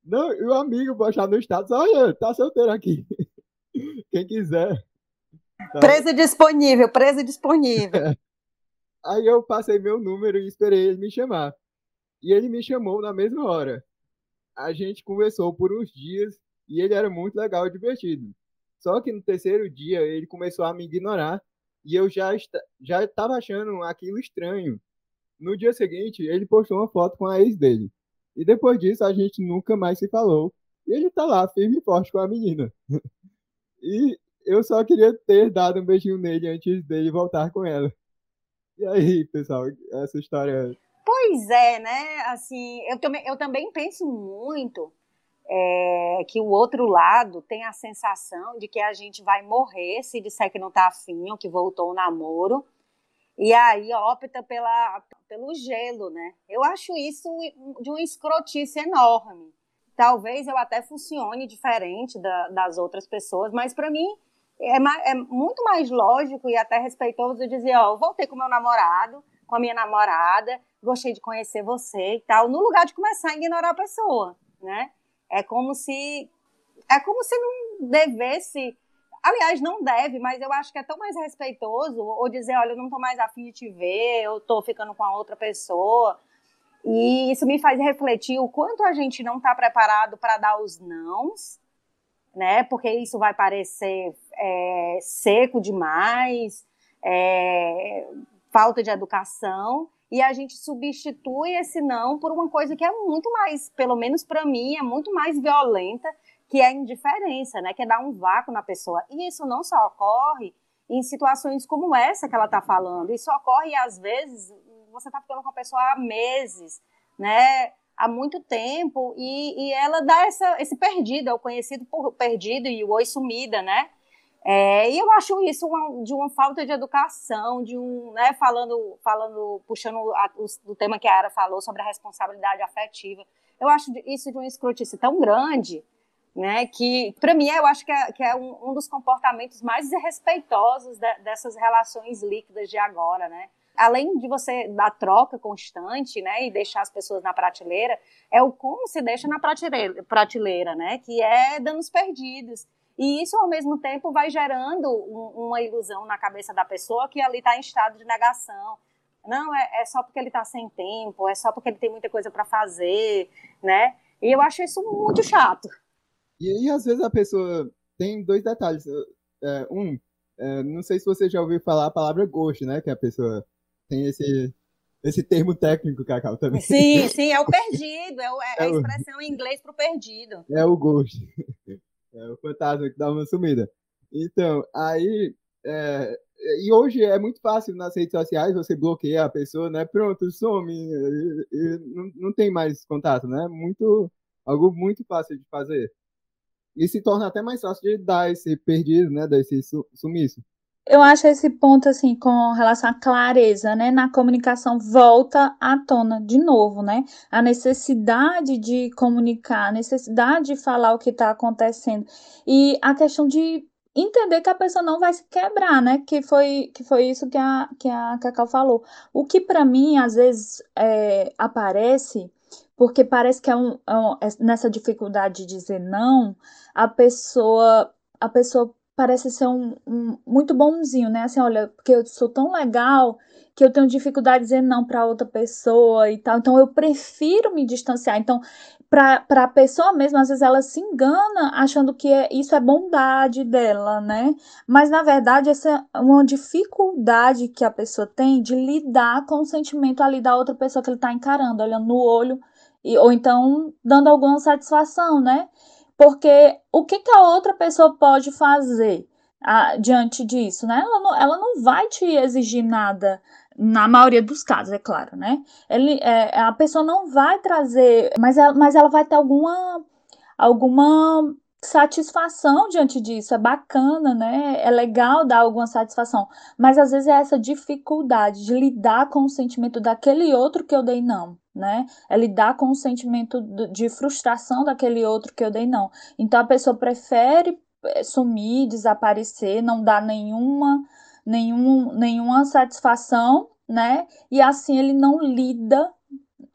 Não, e o amigo postar no status, olha, tá solteiro aqui. Quem quiser. Tá. Presa disponível, presa disponível. Aí eu passei meu número e esperei ele me chamar. E ele me chamou na mesma hora. A gente conversou por uns dias e ele era muito legal e divertido. Só que no terceiro dia ele começou a me ignorar e eu já já estava achando aquilo estranho. No dia seguinte, ele postou uma foto com a ex dele. E depois disso a gente nunca mais se falou. E ele tá lá, firme e forte com a menina. e eu só queria ter dado um beijinho nele antes dele voltar com ela. E aí, pessoal, essa história. Pois é, né? Assim, eu também, eu também penso muito é, que o outro lado tem a sensação de que a gente vai morrer se disser que não tá afim ou que voltou o namoro. E aí opta pela, pelo gelo, né? Eu acho isso de uma escrotice enorme. Talvez eu até funcione diferente da, das outras pessoas, mas para mim é, é, muito mais lógico e até respeitoso eu dizer, ó, voltei com meu namorado, com a minha namorada, gostei de conhecer você e tal, no lugar de começar a ignorar a pessoa, né? É como se é como se não devesse Aliás, não deve, mas eu acho que é tão mais respeitoso ou dizer, olha, eu não tô mais afim de te ver, eu tô ficando com a outra pessoa. E isso me faz refletir o quanto a gente não está preparado para dar os nãos, né? Porque isso vai parecer é, seco demais, é, falta de educação, e a gente substitui esse não por uma coisa que é muito mais, pelo menos para mim, é muito mais violenta que é a indiferença, né? Que é dar um vácuo na pessoa. E isso não só ocorre em situações como essa que ela está falando. Isso ocorre, às vezes, você está ficando com a pessoa há meses, né? Há muito tempo, e, e ela dá essa, esse perdido, é o conhecido por perdido e o oi sumida, né? É, e eu acho isso uma, de uma falta de educação, de um, né, falando, falando, puxando a, o, tema que a Ara falou sobre a responsabilidade afetiva. Eu acho isso de uma escrotice tão grande, né? Que, para mim, eu acho que é, que é um, um, dos comportamentos mais desrespeitosos de, dessas relações líquidas de agora, né? Além de você dar troca constante, né, e deixar as pessoas na prateleira, é o como se deixa na prateleira, prateleira né, que é danos perdidos. E isso, ao mesmo tempo, vai gerando um, uma ilusão na cabeça da pessoa que ali está em estado de negação. Não, é, é só porque ele está sem tempo, é só porque ele tem muita coisa para fazer, né? E eu acho isso muito chato. E aí, às vezes, a pessoa tem dois detalhes. É, um, é, não sei se você já ouviu falar a palavra ghost, né? Que a pessoa tem esse, esse termo técnico, Cacau, também. Sim, sim, é o perdido, é, o, é, é a expressão em inglês para o perdido. É o ghost. É o fantasma que dá uma sumida. Então, aí. É, e hoje é muito fácil nas redes sociais você bloqueia a pessoa, né? Pronto, some. E, e não, não tem mais contato, né? Muito, algo muito fácil de fazer. E se torna até mais fácil de dar esse perdido, né? Dar esse sumiço. Eu acho esse ponto, assim, com relação à clareza, né, na comunicação, volta à tona de novo, né? A necessidade de comunicar, a necessidade de falar o que está acontecendo. E a questão de entender que a pessoa não vai se quebrar, né? Que foi, que foi isso que a, que a Cacau falou. O que para mim, às vezes, é, aparece porque parece que é, um, é um, é nessa dificuldade de dizer não, a pessoa a pessoa parece ser um, um, muito bonzinho, né? Assim, olha, porque eu sou tão legal que eu tenho dificuldade de dizer não para outra pessoa e tal. Então eu prefiro me distanciar. Então, para a pessoa mesmo, às vezes ela se engana achando que é, isso é bondade dela, né? Mas na verdade, essa é uma dificuldade que a pessoa tem de lidar com o sentimento ali da outra pessoa que ele está encarando, olhando no olho, e, ou então dando alguma satisfação, né? Porque o que, que a outra pessoa pode fazer a, diante disso, né? Ela não, ela não vai te exigir nada na maioria dos casos, é claro, né? Ele, é, a pessoa não vai trazer, mas ela, mas ela vai ter alguma, alguma satisfação diante disso. É bacana, né? É legal dar alguma satisfação, mas às vezes é essa dificuldade de lidar com o sentimento daquele outro que eu dei não né? É lidar com o sentimento de frustração daquele outro que eu dei não. Então a pessoa prefere eh, sumir, desaparecer, não dar nenhuma, nenhum, nenhuma satisfação, né? E assim ele não lida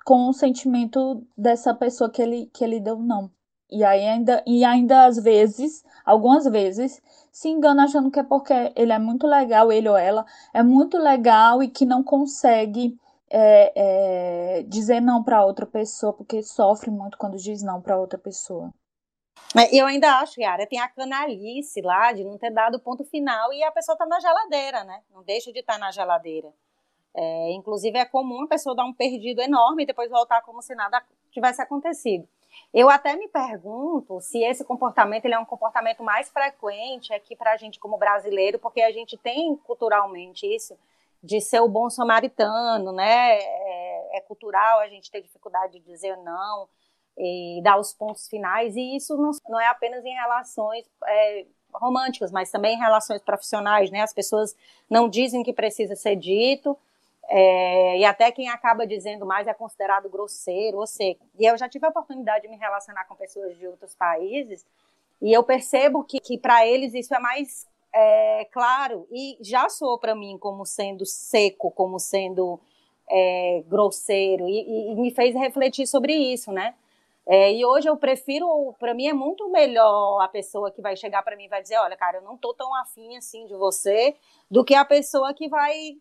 com o sentimento dessa pessoa que ele, que ele deu não. E aí ainda, e ainda às vezes, algumas vezes, se engana achando que é porque ele é muito legal, ele ou ela é muito legal e que não consegue é, é, dizer não para outra pessoa, porque sofre muito quando diz não para outra pessoa. É, eu ainda acho, Yara, tem a canalice lá de não ter dado o ponto final e a pessoa tá na geladeira, né? Não deixa de estar tá na geladeira. É, inclusive, é comum a pessoa dar um perdido enorme e depois voltar como se nada tivesse acontecido. Eu até me pergunto se esse comportamento ele é um comportamento mais frequente aqui para a gente como brasileiro, porque a gente tem culturalmente isso de ser o bom samaritano, né? É, é, cultural a gente ter dificuldade de dizer não e dar os pontos finais, e isso não, não é apenas em relações é, românticas, mas também em relações profissionais, né? As pessoas não dizem que precisa ser dito, é, e até quem acaba dizendo mais é considerado grosseiro ou seco. E eu já tive a oportunidade de me relacionar com pessoas de outros países, e eu percebo que, que para eles isso é mais é, claro, e já soou para mim como sendo seco, como sendo é, grosseiro, e, e, me fez refletir sobre isso, né? É, e hoje eu prefiro, para mim é muito melhor a pessoa que vai chegar para mim e vai dizer, olha, cara, eu não tô tão afim assim de você, do que a pessoa que vai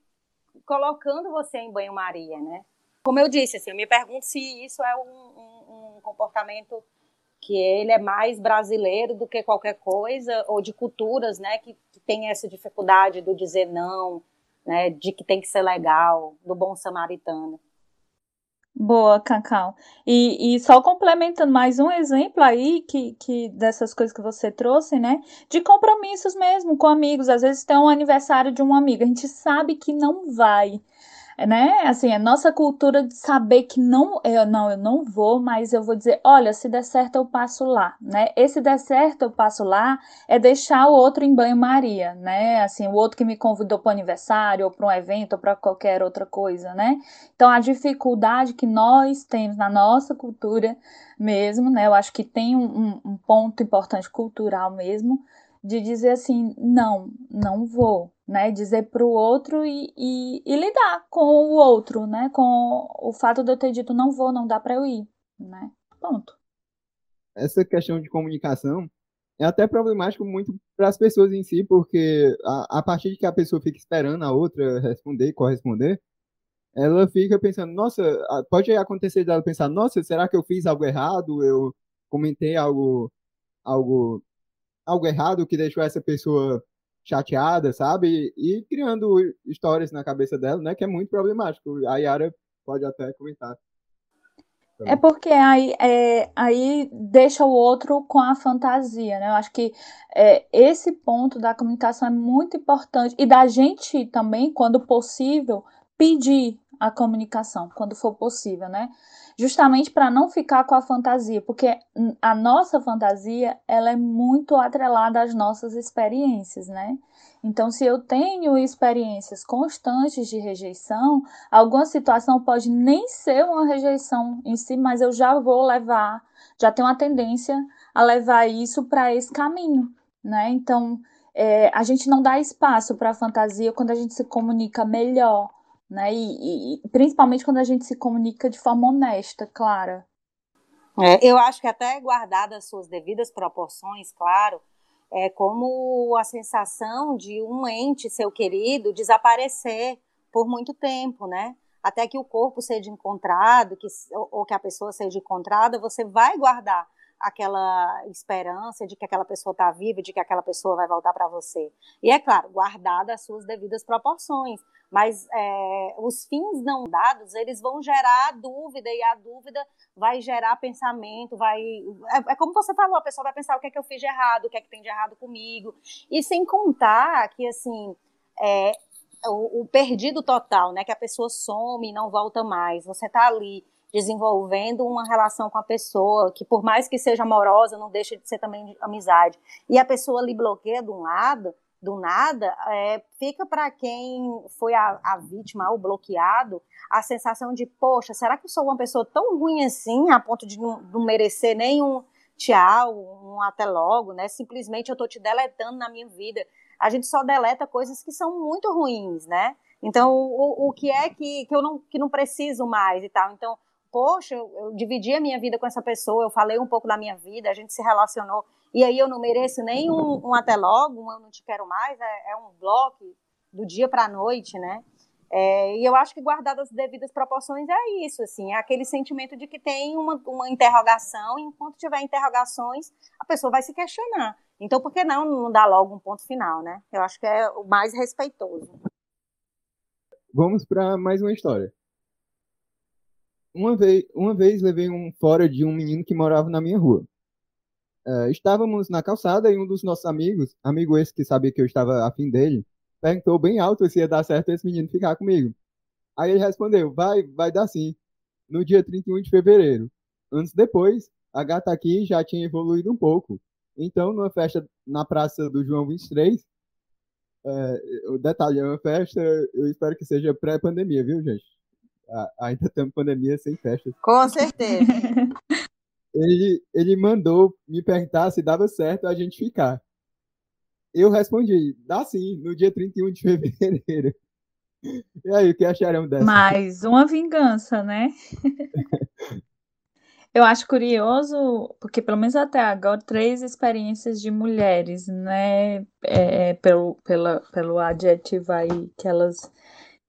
colocando você em banho-maria, né? Como eu disse, assim, eu me pergunto se isso é um, um, um comportamento que ele é mais brasileiro do que qualquer coisa, ou de culturas, né, que, que tem essa dificuldade do dizer não, né, de que tem que ser legal, do bom samaritano. Boa, Cacau. E, e só complementando mais um exemplo aí que, que dessas coisas que você trouxe, né? De compromissos mesmo com amigos. Às vezes tem um aniversário de um amigo, a gente sabe que não vai. Né? Assim, a nossa cultura de saber que não, eu não, eu não vou, mas eu vou dizer, olha, se der certo eu passo lá, né? Esse der certo eu passo lá é deixar o outro em banho-maria, né? Assim, o outro que me convidou para aniversário ou para um evento ou para qualquer outra coisa, né? Então a dificuldade que nós temos na nossa cultura mesmo, né? Eu acho que tem um, um ponto importante cultural mesmo de dizer assim, não, não vou, né? Dizer para o outro e, e, e, lidar com o outro, né? Com o fato de eu ter dito não vou, não dá para eu ir, né? Ponto. Essa questão de comunicação é até problemático muito para as pessoas em si, porque a, a partir de que a pessoa fica esperando a outra responder e corresponder, ela fica pensando, nossa, pode acontecer dela pensar, nossa, será que eu fiz algo errado? Eu comentei algo, algo, algo errado que deixou essa pessoa chateada, sabe? E, criando histórias na cabeça dela, né? Que é muito problemático. A Yara pode até comentar. É porque aí, é, aí deixa o outro com a fantasia, né? Eu acho que é, esse ponto da comunicação é muito importante e da gente também, quando possível, pedir a comunicação, quando for possível, né? Justamente para não ficar com a fantasia, porque a nossa fantasia, ela é muito atrelada às nossas experiências, né? Então, se eu tenho experiências constantes de rejeição, alguma situação pode nem ser uma rejeição em si, mas eu já vou levar, já tenho uma tendência a levar isso para esse caminho, né? Então, é, a gente não dá espaço para a fantasia quando a gente se comunica melhor né? E, e, principalmente quando a gente se comunica de forma honesta, clara. É, eu acho que até guardar as suas devidas proporções, claro, é como a sensação de um ente, seu querido, desaparecer por muito tempo, né? Até que o corpo seja encontrado, que, ou, ou que a pessoa seja encontrada, você vai guardar aquela esperança de que aquela pessoa está viva, de que aquela pessoa vai voltar para você. E é claro, guardada as suas devidas proporções, mas é, os fins não dados, eles vão gerar dúvida, e a dúvida vai gerar pensamento, vai... É, é, como você falou, a pessoa vai pensar o que é que eu fiz de errado, o que é que tem de errado comigo, e sem contar que, assim, é, o, o perdido total, né, que a pessoa some e não volta mais, você está ali desenvolvendo uma relação com a pessoa, que por mais que seja amorosa, não deixa de ser também amizade. E a pessoa lhe bloqueia de um lado, do nada, é, fica para quem foi a, a vítima, o bloqueado, a sensação de, poxa, será que eu sou uma pessoa tão ruim assim, a ponto de não, não merecer nenhum tchau, um até logo, né? Simplesmente eu tô te deletando na minha vida. A gente só deleta coisas que são muito ruins, né? Então, o, o que é que, que eu não, que não preciso mais e tal. Então, poxa, eu, eu dividi a minha vida com essa pessoa, eu falei um pouco da minha vida, a gente se relacionou, e aí eu não mereço nem um, um até logo, um eu não te quero mais, é, é um bloco do dia para a noite, né? É, e eu acho que guardado as devidas proporções é isso, assim, é aquele sentimento de que tem uma, uma interrogação, e enquanto tiver interrogações, a pessoa vai se questionar. Então, por que não, não dar logo um ponto final, né? Eu acho que é o mais respeitoso. Vamos para mais uma história. Uma vez, uma vez levei um fora de um menino que morava na minha rua. Uh, estávamos na calçada e um dos nossos amigos, amigo esse que sabia que eu estava afim dele, perguntou bem alto se ia dar certo esse menino ficar comigo. Aí ele respondeu: vai, vai dar sim, no dia 31 de fevereiro. Anos depois, a gata aqui já tinha evoluído um pouco. Então, numa festa na praça do João 23, é, o detalhe é uma festa, eu espero que seja pré-pandemia, viu, gente? Ainda estamos pandemia sem festas. Com certeza. ele, ele mandou me perguntar se dava certo a gente ficar. Eu respondi, dá sim, no dia 31 de fevereiro. E aí, o que acharam dessa? Mais uma vingança, né? Eu acho curioso, porque pelo menos até agora, três experiências de mulheres, né? É, pelo, pela, pelo adjetivo aí que elas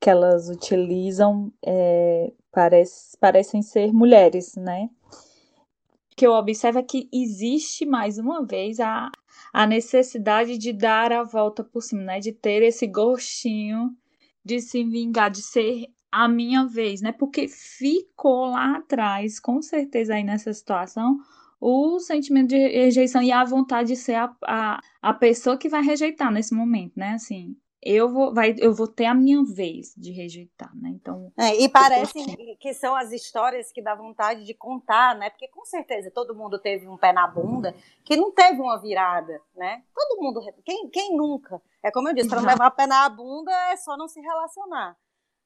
que elas utilizam é, parece, parecem ser mulheres, né? O que eu observo é que existe mais uma vez a, a necessidade de dar a volta por cima, né? De ter esse gostinho de se vingar, de ser a minha vez, né? Porque ficou lá atrás, com certeza aí nessa situação, o sentimento de rejeição e a vontade de ser a, a, a pessoa que vai rejeitar nesse momento, né? Assim, eu vou, vai, eu vou ter a minha vez de rejeitar, né? Então. É, e parece que são as histórias que dá vontade de contar, né? Porque com certeza todo mundo teve um pé na bunda que não teve uma virada, né? Todo mundo. Quem, quem nunca? É como eu disse, para não levar pé na bunda é só não se relacionar,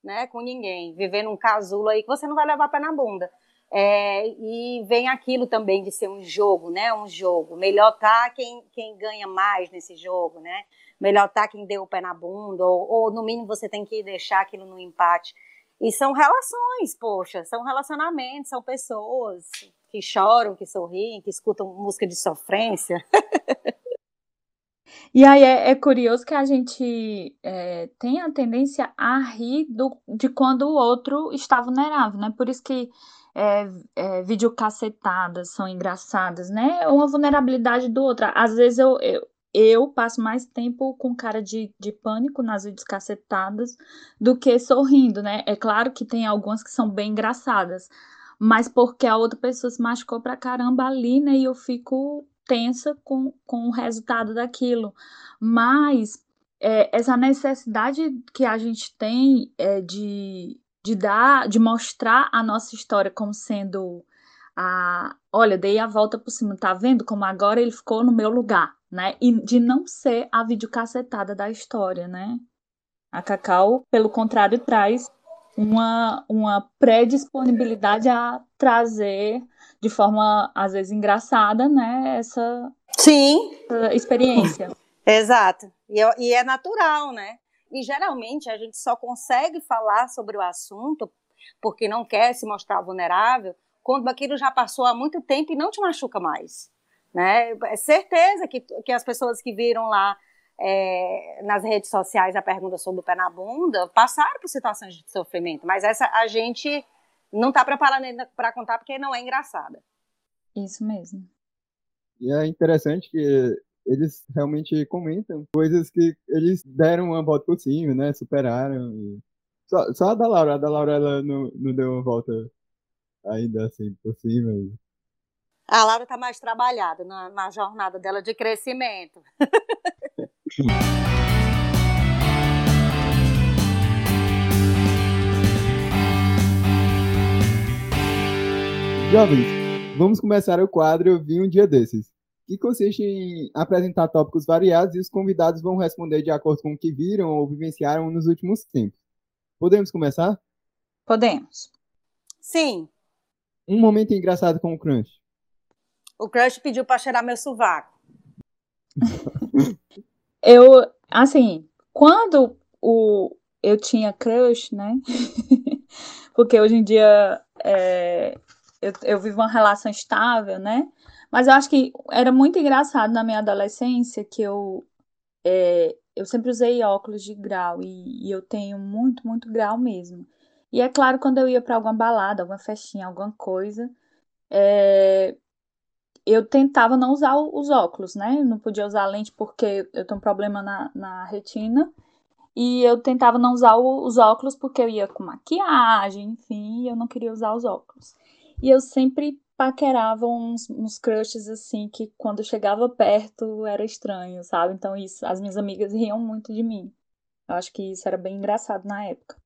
né? Com ninguém. Viver num casulo aí que você não vai levar pé na bunda. É, e vem aquilo também de ser um jogo, né? Um jogo. Melhor tá quem, quem ganha mais nesse jogo, né? Melhor tá quem deu o pé na bunda, ou, ou no mínimo você tem que deixar aquilo no empate. E são relações, poxa, são relacionamentos, são pessoas que choram, que sorriem, que escutam música de sofrência. E aí é, é, curioso que a gente é, tem a tendência a rir do, de quando o outro está vulnerável, né? Por isso que é, é, videocacetadas são engraçadas, né? Uma vulnerabilidade do outro. Às vezes eu, eu, eu passo mais tempo com cara de, de pânico nas videocacetadas do que sorrindo, né? É claro que tem algumas que são bem engraçadas, mas porque a outra pessoa se machucou pra caramba ali, né? E eu fico tensa com, com o resultado daquilo. Mas é, essa necessidade que a gente tem é, de de dar, de mostrar a nossa história como sendo a, olha, dei a volta por cima, tá vendo como agora ele ficou no meu lugar, né? E de não ser a videocacetada da história, né? A Cacau, pelo contrário, traz uma, uma predisponibilidade a trazer de forma, às vezes, engraçada, né? Essa, Sim. Essa experiência. Exato. E, e é natural, né? E geralmente a gente só consegue falar sobre o assunto porque não quer se mostrar vulnerável quando aquilo já passou há muito tempo e não te machuca mais. Né? É certeza que, que as pessoas que viram lá é, nas redes sociais a pergunta sobre o pé na bunda passaram por situações de sofrimento, mas essa a gente não está preparada ainda para contar porque não é engraçada. Isso mesmo. E é interessante que eles realmente comentam coisas que eles deram uma volta por cima, né? Superaram. E... Só, só a da Laura, a da Laura ela não, não deu uma volta ainda assim por cima. E... A Laura está mais trabalhada na, na jornada dela de crescimento. Jovens, vamos começar o quadro Eu Vi um Dia Desses que consiste em apresentar tópicos variados e os convidados vão responder de acordo com o que viram ou vivenciaram nos últimos tempos. Podemos começar? Podemos. Sim. Um momento engraçado com o crush. O crush pediu para cheirar meu sovaco. eu, assim, quando o, eu tinha crush, né? Porque hoje em dia é, eu, eu vivo uma relação estável, né? Mas eu acho que era muito engraçado na minha adolescência que eu, é, eu sempre usei óculos de grau e, e, eu tenho muito, muito grau mesmo. E é claro, quando eu ia para alguma balada, alguma festinha, alguma coisa, é, eu tentava não usar os óculos, né? Eu não podia usar lente porque eu tenho um problema na, na retina. E eu tentava não usar os óculos porque eu ia com maquiagem, enfim, eu não queria usar os óculos. E eu sempre paquerava uns, uns crushes assim que quando chegava perto era estranho, sabe? Então isso, as minhas amigas riam muito de mim. Eu acho que isso era bem engraçado na época.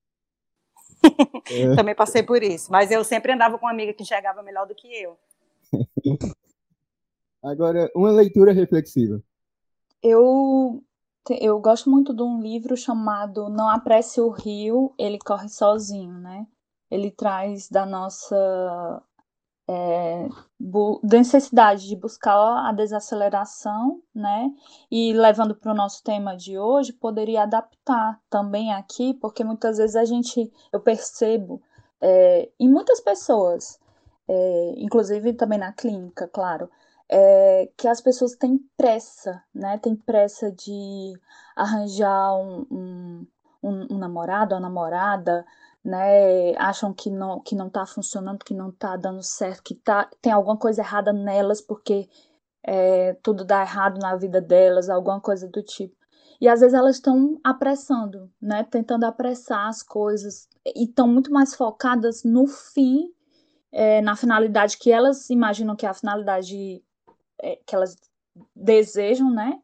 Também passei por isso, mas eu sempre andava com uma amiga que enxergava melhor do que eu. Agora, uma leitura reflexiva. Eu eu gosto muito de um livro chamado Não Apresse o Rio, ele corre sozinho, né? Ele traz da nossa é, necessidade de buscar a desaceleração, né? E levando para o nosso tema de hoje, poderia adaptar também aqui, porque muitas vezes a gente, eu percebo é, em muitas pessoas, é, inclusive também na clínica, claro, é, que as pessoas têm pressa, né? Tem pressa de arranjar um, um, um, namorado, uma namorada, né, acham que não que não está funcionando, que não está dando certo, que tá, tem alguma coisa errada nelas porque é, tudo dá errado na vida delas, alguma coisa do tipo. E às vezes elas estão apressando, né, tentando apressar as coisas e estão muito mais focadas no fim, é, na finalidade que elas imaginam que é a finalidade que elas desejam, né,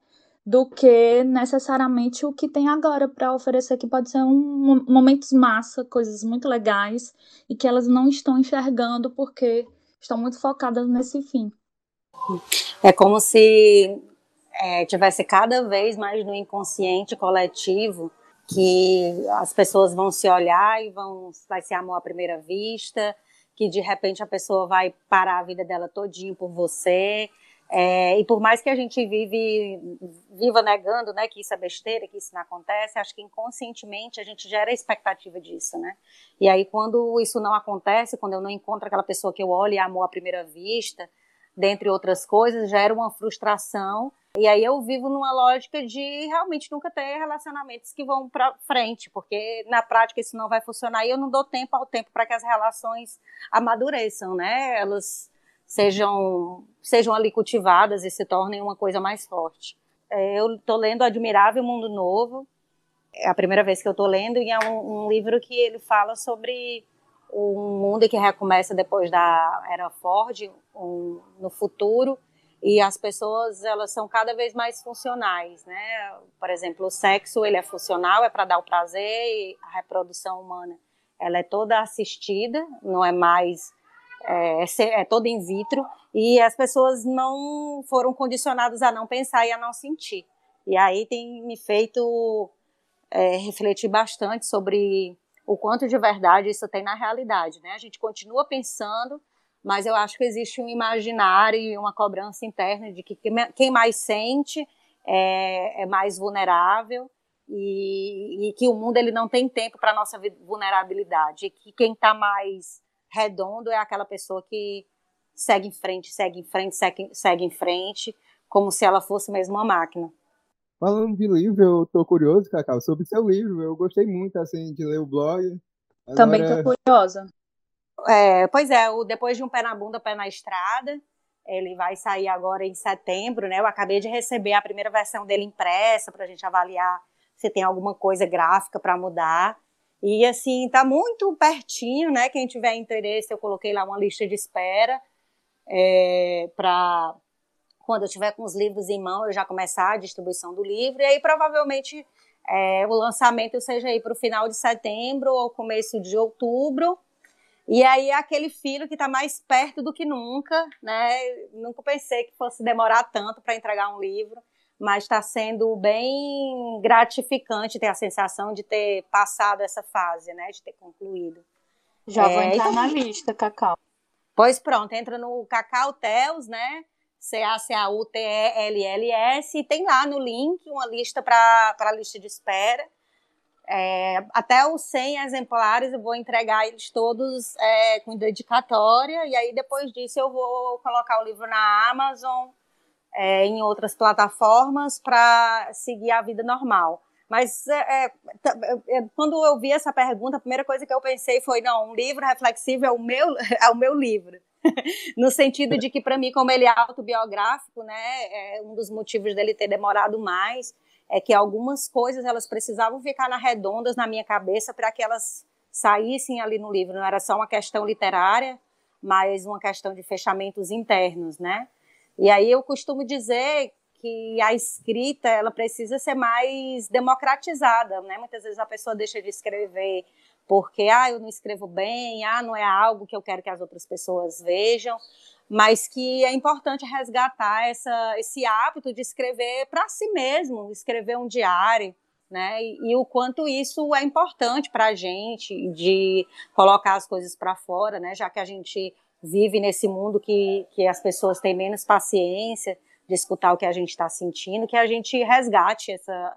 do que necessariamente o que tem agora para oferecer, que pode ser um, momentos massa, coisas muito legais, e que elas não estão enxergando porque estão muito focadas nesse fim. É como se é, tivesse cada vez mais no inconsciente coletivo que as pessoas vão se olhar e vão vai ser amor à primeira vista, que de repente a pessoa vai parar a vida dela todinho por você, é, e por mais que a gente vive, viva negando né, que isso é besteira, que isso não acontece, acho que inconscientemente a gente gera a expectativa disso, né? E aí quando isso não acontece, quando eu não encontro aquela pessoa que eu olho e amo à primeira vista, dentre outras coisas, gera uma frustração. E aí eu vivo numa lógica de realmente nunca ter relacionamentos que vão para frente, porque na prática isso não vai funcionar e eu não dou tempo ao tempo para que as relações amadureçam, né? Elas sejam, sejam ali cultivadas e se tornem uma coisa mais forte. É, eu estou lendo Admirável Mundo Novo, é a primeira vez que eu estou lendo, e é um, um, livro que ele fala sobre um mundo que recomeça depois da era Ford, um, no futuro, e as pessoas elas são cada vez mais funcionais, né? Por exemplo, o sexo ele é funcional, é para dar o prazer, e a reprodução humana ela é toda assistida, não é mais é, é, todo in vitro, e as pessoas não foram condicionadas a não pensar e a não sentir. E aí tem me feito é, refletir bastante sobre o quanto de verdade isso tem na realidade. Né? A gente continua pensando, mas eu acho que existe um imaginário e uma cobrança interna de que quem mais sente é, é mais vulnerável e, e, que o mundo ele não tem tempo para nossa vulnerabilidade, e que quem está mais redondo é aquela pessoa que segue em frente, segue em frente, segue, segue em frente, como se ela fosse mesmo uma máquina. Falando de livro, eu tô curioso, Cacau, sobre seu livro. Eu gostei muito, assim, de ler o blog. Agora... Também tô curiosa. É, pois é, o Depois de um Pé na Bunda, Pé na Estrada, ele vai sair agora em setembro, né? Eu acabei de receber a primeira versão dele impressa para a gente avaliar se tem alguma coisa gráfica para mudar. E assim, tá muito pertinho, né? Quem tiver interesse, eu coloquei lá uma lista de espera é, para quando eu tiver com os livros em mão, eu já começar a distribuição do livro. E aí, provavelmente, é, o lançamento seja aí para o final de setembro ou começo de outubro. E aí, aquele filho que está mais perto do que nunca, né? Nunca pensei que fosse demorar tanto para entregar um livro mas está sendo bem gratificante ter a sensação de ter passado essa fase, né, de ter concluído. Já é, vou entrar então, na lista, Cacau. Pois pronto, entra no Cacau Tels, né, C-A-C-A-U-T-E-L-L-S, e tem lá no link uma lista para a lista de espera. É, até os 100 exemplares eu vou entregar eles todos é, com dedicatória, e aí depois disso eu vou colocar o livro na Amazon, é, em outras plataformas para seguir a vida normal. Mas é, é, é, quando eu vi essa pergunta, a primeira coisa que eu pensei foi: não, um livro reflexivo é o meu, é o meu livro. no sentido de que, para mim, como ele é autobiográfico, né, é um dos motivos dele ter demorado mais é que algumas coisas elas precisavam ficar na redondas na minha cabeça para que elas saíssem ali no livro. Não era só uma questão literária, mas uma questão de fechamentos internos, né? E aí eu costumo dizer que a escrita ela precisa ser mais democratizada, né? Muitas vezes a pessoa deixa de escrever porque ah, eu não escrevo bem, ah, não é algo que eu quero que as outras pessoas vejam, mas que é importante resgatar essa, esse hábito de escrever para si mesmo, escrever um diário, né? E, e o quanto isso é importante para a gente de colocar as coisas para fora, né? Já que a gente vive nesse mundo que, que as pessoas têm menos paciência de escutar o que a gente está sentindo, que a gente resgate essa,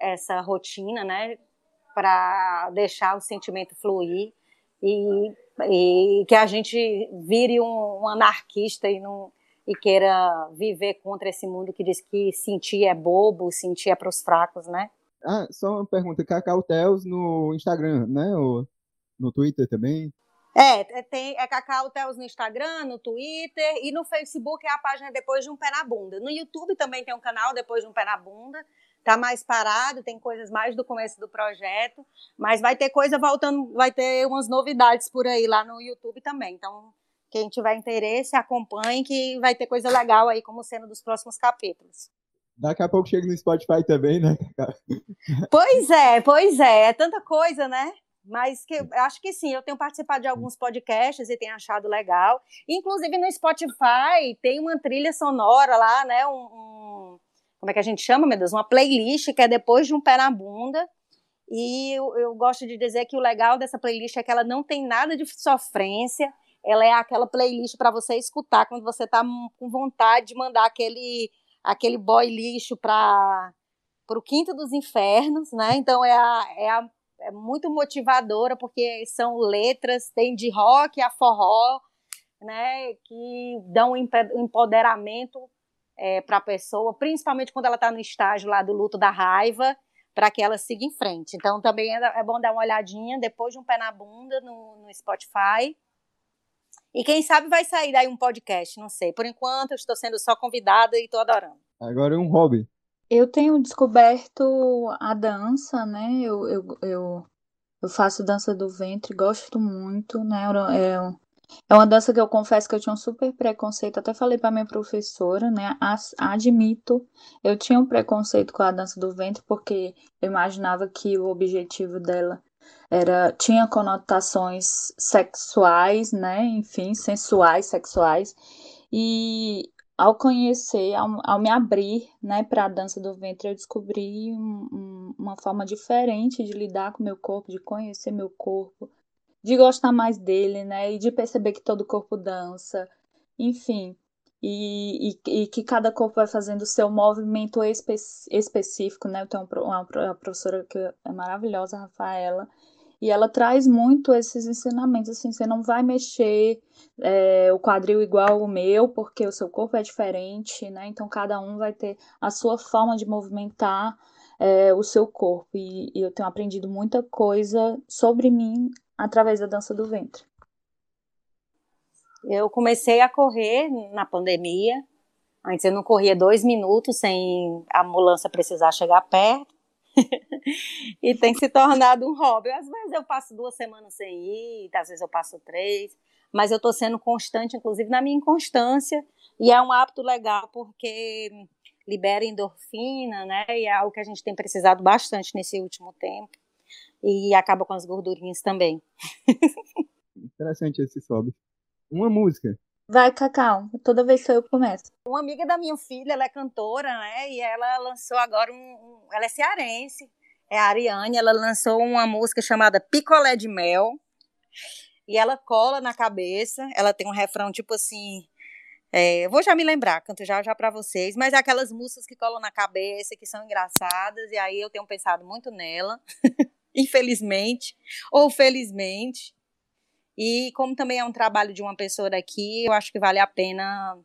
essa rotina, né, para deixar o sentimento fluir e, e que a gente vire um, um anarquista e, não, e queira viver contra esse mundo que diz que sentir é bobo, sentir é para os fracos, né? Ah, só uma pergunta, Cacau Tels no Instagram, né, ou no Twitter também? É, é, tem, é Cacau Teus no Instagram, no Twitter e no Facebook é a página Depois de um Pé na Bunda. No YouTube também tem um canal Depois de um Pé na Bunda. Tá mais parado, tem coisas mais do começo do projeto, mas vai ter coisa voltando, vai ter umas novidades por aí lá no YouTube também. Então, quem tiver interesse, acompanhe que vai ter coisa legal aí como sendo dos próximos capítulos. Daqui a pouco chega no Spotify também, né? Pois é, pois é. É tanta coisa, né? Mas que, acho que sim, eu tenho participado de alguns podcasts e tenho achado legal. Inclusive no Spotify tem uma trilha sonora lá, né? Um, um, como é que a gente chama, meu Deus? Uma playlist que é depois de um pé na bunda. E eu, eu gosto de dizer que o legal dessa playlist é que ela não tem nada de sofrência. Ela é aquela playlist para você escutar quando você está com vontade de mandar aquele aquele boy lixo para o quinto dos infernos, né? Então é, a, é, a, é muito motivadora porque são letras, tem de rock a forró, né? Que dão empoderamento é, para a pessoa, principalmente quando ela está no estágio lá do luto da raiva, para que ela siga em frente. Então também é, é bom dar uma olhadinha depois de um pé na bunda no, no Spotify e quem sabe vai sair daí um podcast, não sei. Por enquanto, estou sendo só convidada e estou adorando. Agora é um hobby. Eu tenho descoberto a dança, né? Eu, eu, eu, eu faço dança do ventre, gosto muito, né? É, é uma dança que eu confesso que eu tinha um super preconceito. Até falei para minha professora, né? As, admito, eu tinha um preconceito com a dança do ventre porque eu imaginava que o objetivo dela era tinha conotações sexuais, né? Enfim, sensuais, sexuais. E ao conhecer, ao, ao me abrir, né, para a dança do ventre, eu descobri um, um, uma forma diferente de lidar com meu corpo, de conhecer meu corpo, de gostar mais dele, né? E de perceber que todo corpo dança, enfim. E, e, e, que cada corpo vai fazendo o seu movimento espe específico, né? Eu tenho uma, uma professora que é maravilhosa, Rafaela, e ela traz muito esses ensinamentos, assim, você não vai mexer é, o quadril igual o meu, porque o seu corpo é diferente, né? Então cada um vai ter a sua forma de movimentar é, o seu corpo. E, e eu tenho aprendido muita coisa sobre mim através da dança do ventre. Eu comecei a correr na pandemia. Antes eu não corria dois minutos sem a ambulância precisar chegar perto. e tem se tornado um hobby. Às vezes eu passo duas semanas sem ir, às vezes eu passo três, mas eu estou sendo constante, inclusive na minha inconstância, e é um hábito legal porque libera endorfina, né? E é algo que a gente tem precisado bastante nesse último tempo. E acaba com as gordurinhas também. Interessante esse hobby. Uma música Vai, Cacau. Toda vez que eu começo. Uma amiga da minha filha, ela é cantora, né? E ela lançou agora um. um ela é cearense, é a Ariane. Ela lançou uma música chamada Picolé de Mel. E ela cola na cabeça. Ela tem um refrão tipo assim. É, vou já me lembrar, canto já já para vocês, mas é aquelas músicas que colam na cabeça, que são engraçadas, e aí eu tenho pensado muito nela, infelizmente, ou felizmente. E como também é um trabalho de uma pessoa daqui, eu acho que vale a pena.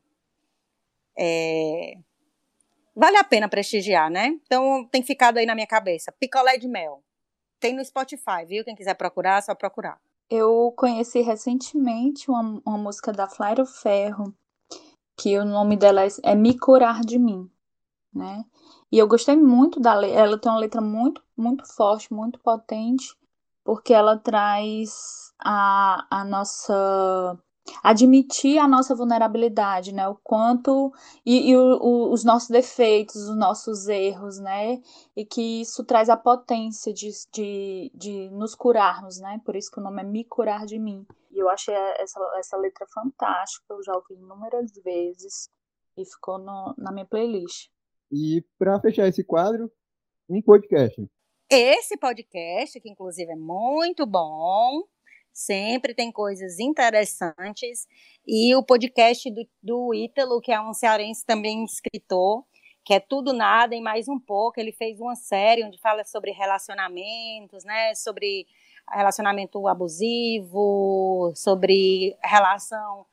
É, vale a pena prestigiar, né? Então tem ficado aí na minha cabeça. Picolé de mel. Tem no Spotify, viu? Quem quiser procurar, é só procurar. Eu conheci recentemente uma, uma música da Flairo Ferro, que o nome dela é, é Me Curar de Mim, né? E eu gostei muito da letra. Ela tem uma letra muito, muito forte, muito potente, porque ela traz a, a nossa admitir a nossa vulnerabilidade, né? O quanto e, e o, o, os nossos defeitos, os nossos erros, né? E que isso traz a potência de, de, de nos curarmos, né? Por isso que o nome é Me Curar de Mim. E eu achei essa, essa letra fantástica, eu já ouvi inúmeras vezes e ficou no, na minha playlist. E para fechar esse quadro, um podcast. Esse podcast, que inclusive é muito bom, sempre tem coisas interessantes. E o podcast do, do Ítalo, que é um cearense também escritor, que é tudo nada e mais um pouco. Ele fez uma série onde fala sobre relacionamentos, né? Sobre relacionamento abusivo, sobre relação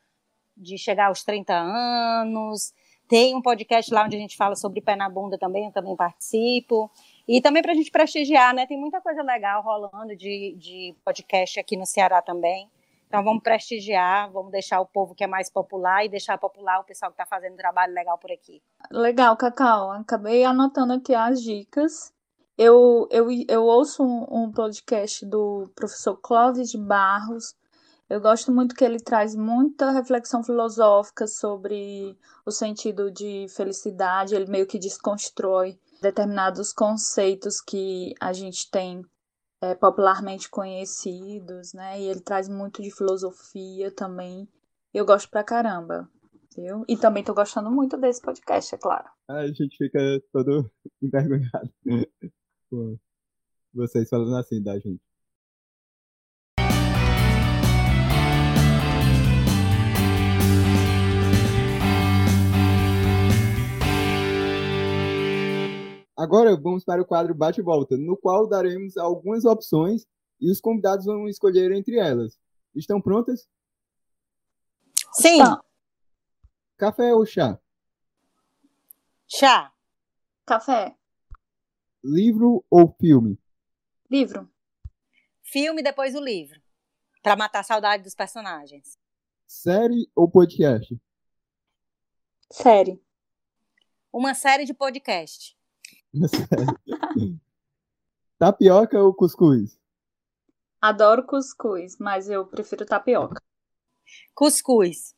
de chegar aos 30 anos. Tem um podcast lá onde a gente fala sobre pé na bunda também, eu também participo. E também para a gente prestigiar, né? Tem muita coisa legal rolando de, de podcast aqui no Ceará também. Então vamos prestigiar, vamos deixar o povo que é mais popular e deixar popular o pessoal que está fazendo trabalho legal por aqui. Legal, Cacau. Acabei anotando aqui as dicas. Eu, eu, eu ouço um, um podcast do professor Clóvis de Barros. Eu gosto muito que ele traz muita reflexão filosófica sobre o sentido de felicidade, ele meio que desconstrói determinados conceitos que a gente tem é, popularmente conhecidos, né? E ele traz muito de filosofia também. Eu gosto pra caramba, viu? E também tô gostando muito desse podcast, é claro. A gente fica todo envergonhado. vocês falando assim da gente. Agora vamos para o quadro bate-volta, no qual daremos algumas opções e os convidados vão escolher entre elas. Estão prontas? Sim. Café ou chá? Chá. Café. Livro ou filme? Livro. Filme depois o livro. Para matar a saudade dos personagens. Série ou podcast? Série. Uma série de podcast. tapioca ou cuscuz? Adoro cuscuz, mas eu prefiro tapioca. Cuscuz.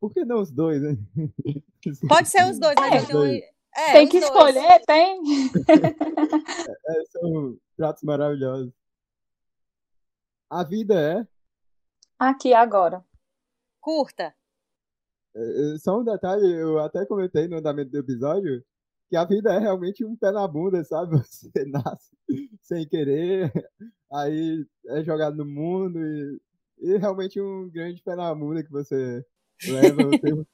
Por que não os dois, né? Pode ser os dois, mas é, eu tenho... é, tem que dois. escolher, tem. É, são pratos maravilhosos. A vida é? Aqui agora. Curta. É, só um detalhe, eu até comentei no andamento do episódio que a vida é realmente um pé na bunda, sabe? Você nasce sem querer, aí é jogado no mundo e, e realmente um grande pé na bunda que você leva o tempo.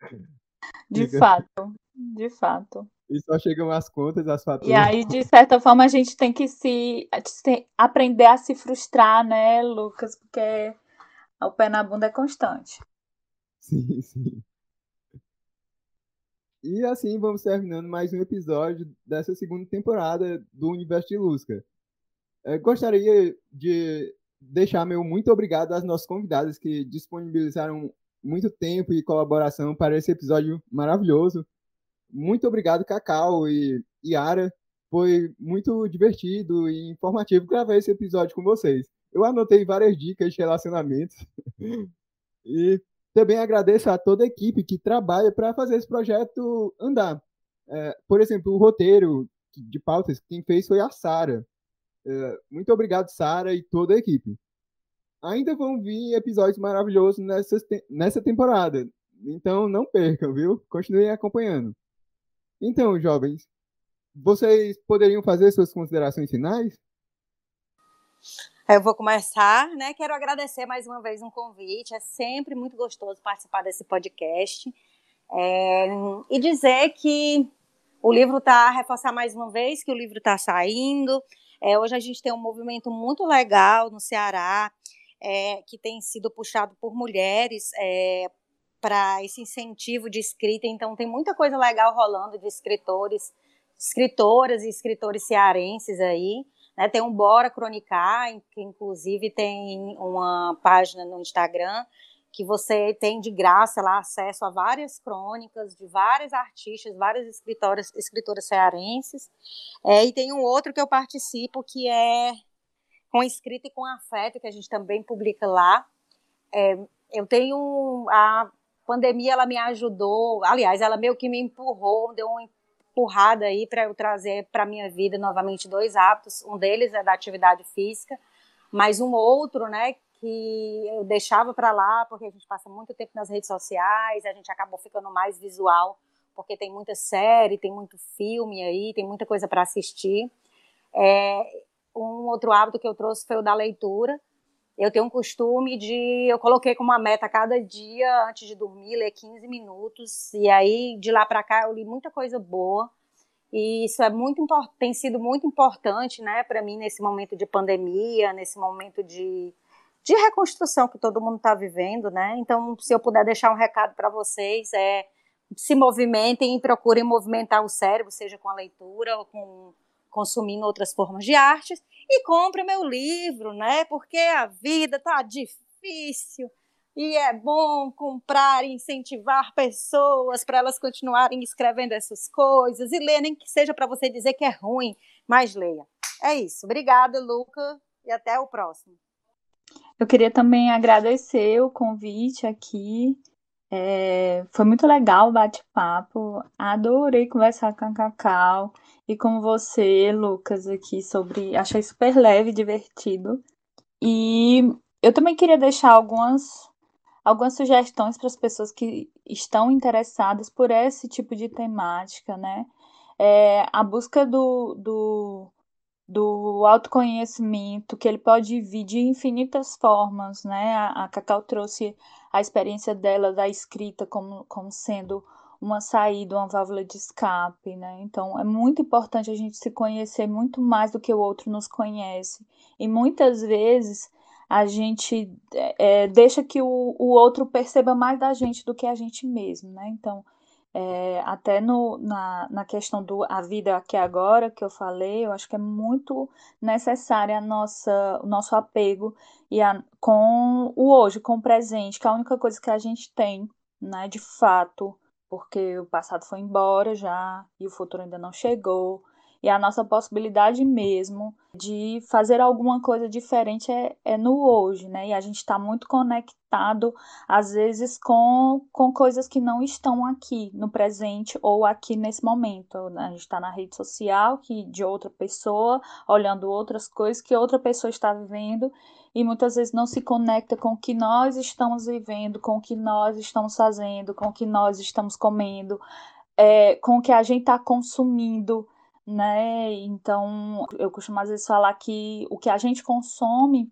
De fato, de fato. E só chegam as contas, as faturas. E aí, de certa forma, a gente tem que se aprender a se frustrar, né, Lucas? Porque o pé na bunda é constante. Sim, sim. E assim vamos terminando mais um episódio dessa segunda temporada do Universo de Lusca. É, gostaria de deixar meu muito obrigado às nossas convidadas que disponibilizaram muito tempo e colaboração para esse episódio maravilhoso. Muito obrigado, Cacau e Yara. Foi muito divertido e informativo gravar esse episódio com vocês. Eu anotei várias dicas de relacionamento e também agradeço a toda a equipe que trabalha para fazer esse projeto andar. É, por exemplo, o roteiro de pautas, quem fez foi a Sara. É, muito obrigado, Sara, e toda a equipe. Ainda vão vir episódios maravilhosos nessa, nessa temporada. Então não percam, viu? Continuem acompanhando. Então, jovens, vocês poderiam fazer suas considerações finais? Eu vou começar, né? Quero agradecer mais uma vez um convite. É sempre muito gostoso participar desse podcast. É, e dizer que o livro está, reforçar mais uma vez que o livro está saindo. É, hoje a gente tem um movimento muito legal no Ceará, é, que tem sido puxado por mulheres é, para esse incentivo de escrita. Então, tem muita coisa legal rolando de escritores, escritoras e escritores cearenses aí. Né? Tem um Bora Cronicar, que inclusive tem uma página no Instagram que você tem de graça lá acesso a várias crônicas de vários artistas, várias escritoras, escritoras cearenses. É, e tem um outro que eu participo que é com escrita e com afeto, que a gente também publica lá. É, eu tenho a pandemia, ela me ajudou, aliás, ela meio que me empurrou, deu um empurrada aí para eu trazer para minha vida novamente dois hábitos. Um deles é da atividade física, mas um outro, né, que eu deixava para lá porque a gente passa muito tempo nas redes sociais, a gente acabou ficando mais visual porque tem muita série, tem muito filme aí, tem muita coisa para assistir. É, um outro hábito que eu trouxe foi o da leitura. Eu tenho um costume de. Eu coloquei como uma meta cada dia, antes de dormir, ler 15 minutos. E aí, de lá para cá, eu li muita coisa boa. E isso é muito tem sido muito importante, né, para mim nesse momento de pandemia, nesse momento de, de reconstrução que todo mundo está vivendo, né? Então, se eu puder deixar um recado para vocês, é se movimentem e procurem movimentar o cérebro, seja com a leitura ou com consumindo outras formas de artes e compre meu livro, né? Porque a vida tá difícil e é bom comprar e incentivar pessoas para elas continuarem escrevendo essas coisas e ler, nem que seja para você dizer que é ruim, mas leia. É isso. Obrigada, Luca, e até o próximo. Eu queria também agradecer o convite aqui. É, foi muito legal o bate-papo. Adorei conversar com a Cacau e com você, Lucas, aqui sobre. Achei super leve e divertido. E eu também queria deixar algumas, algumas sugestões para as pessoas que estão interessadas por esse tipo de temática, né? É, a busca do, do do autoconhecimento, que ele pode vir de infinitas formas, né? A, a Cacau trouxe a experiência dela da escrita como, como sendo uma saída, uma válvula de escape, né? Então é muito importante a gente se conhecer muito mais do que o outro nos conhece. E muitas vezes a gente é, deixa que o, o outro perceba mais da gente do que a gente mesmo, né? Então é, até no, na, na questão do a vida aqui agora que eu falei, eu acho que é muito necessária a nossa, o nosso apego e a, com o hoje, com o presente, que é a única coisa que a gente tem, né, de fato, porque o passado foi embora já e o futuro ainda não chegou e a nossa possibilidade mesmo de fazer alguma coisa diferente é, é no hoje, né? E a gente está muito conectado, às vezes, com, com coisas que não estão aqui no presente ou aqui nesse momento. A gente está na rede social que de outra pessoa, olhando outras coisas que outra pessoa está vivendo e muitas vezes não se conecta com o que nós estamos vivendo, com o que nós estamos fazendo, com o que nós estamos comendo, é, com o que a gente está consumindo né? Então, eu costumo às vezes falar que o que a gente consome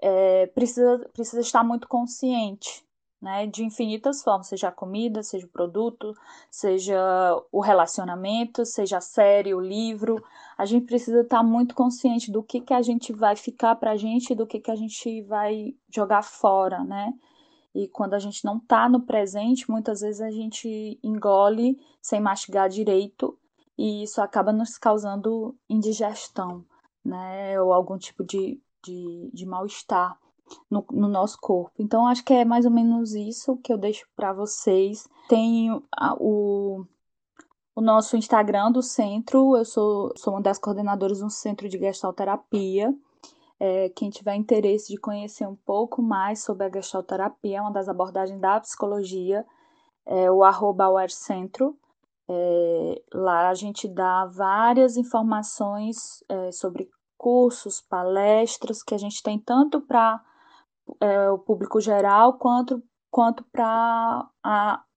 é, precisa, precisa estar muito consciente, né? De infinitas formas, seja a comida, seja o produto, seja o relacionamento, seja a série, o livro. A gente precisa estar muito consciente do que, que a gente vai ficar para a gente e do que, que a gente vai jogar fora, né? E quando a gente não está no presente, muitas vezes a gente engole sem mastigar direito e isso acaba nos causando indigestão, né, ou algum tipo de, de, de mal-estar no, no, nosso corpo. Então, acho que é mais ou menos isso que eu deixo para vocês. Tem o, o nosso Instagram do centro, eu sou, sou uma das coordenadoras do Centro de Gestalterapia. É, quem tiver interesse de conhecer um pouco mais sobre a gestalterapia, é uma das abordagens da psicologia, é o arroba centro é, lá a gente dá várias informações é, sobre cursos, palestras que a gente tem tanto para é, o público geral quanto, quanto para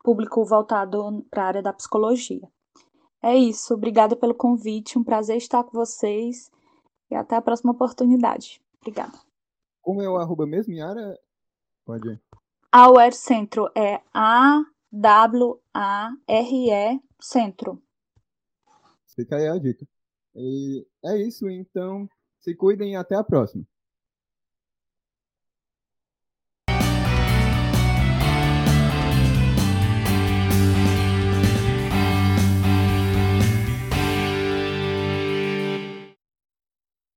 público voltado para a área da psicologia. É isso, obrigada pelo convite, um prazer estar com vocês e até a próxima oportunidade. Obrigada. Como é o arroba mesmo, Yara? Pode ir. A Centro é A-W-A-R-E centro. Fica aí a dica. E é isso, então. Se cuidem e até a próxima.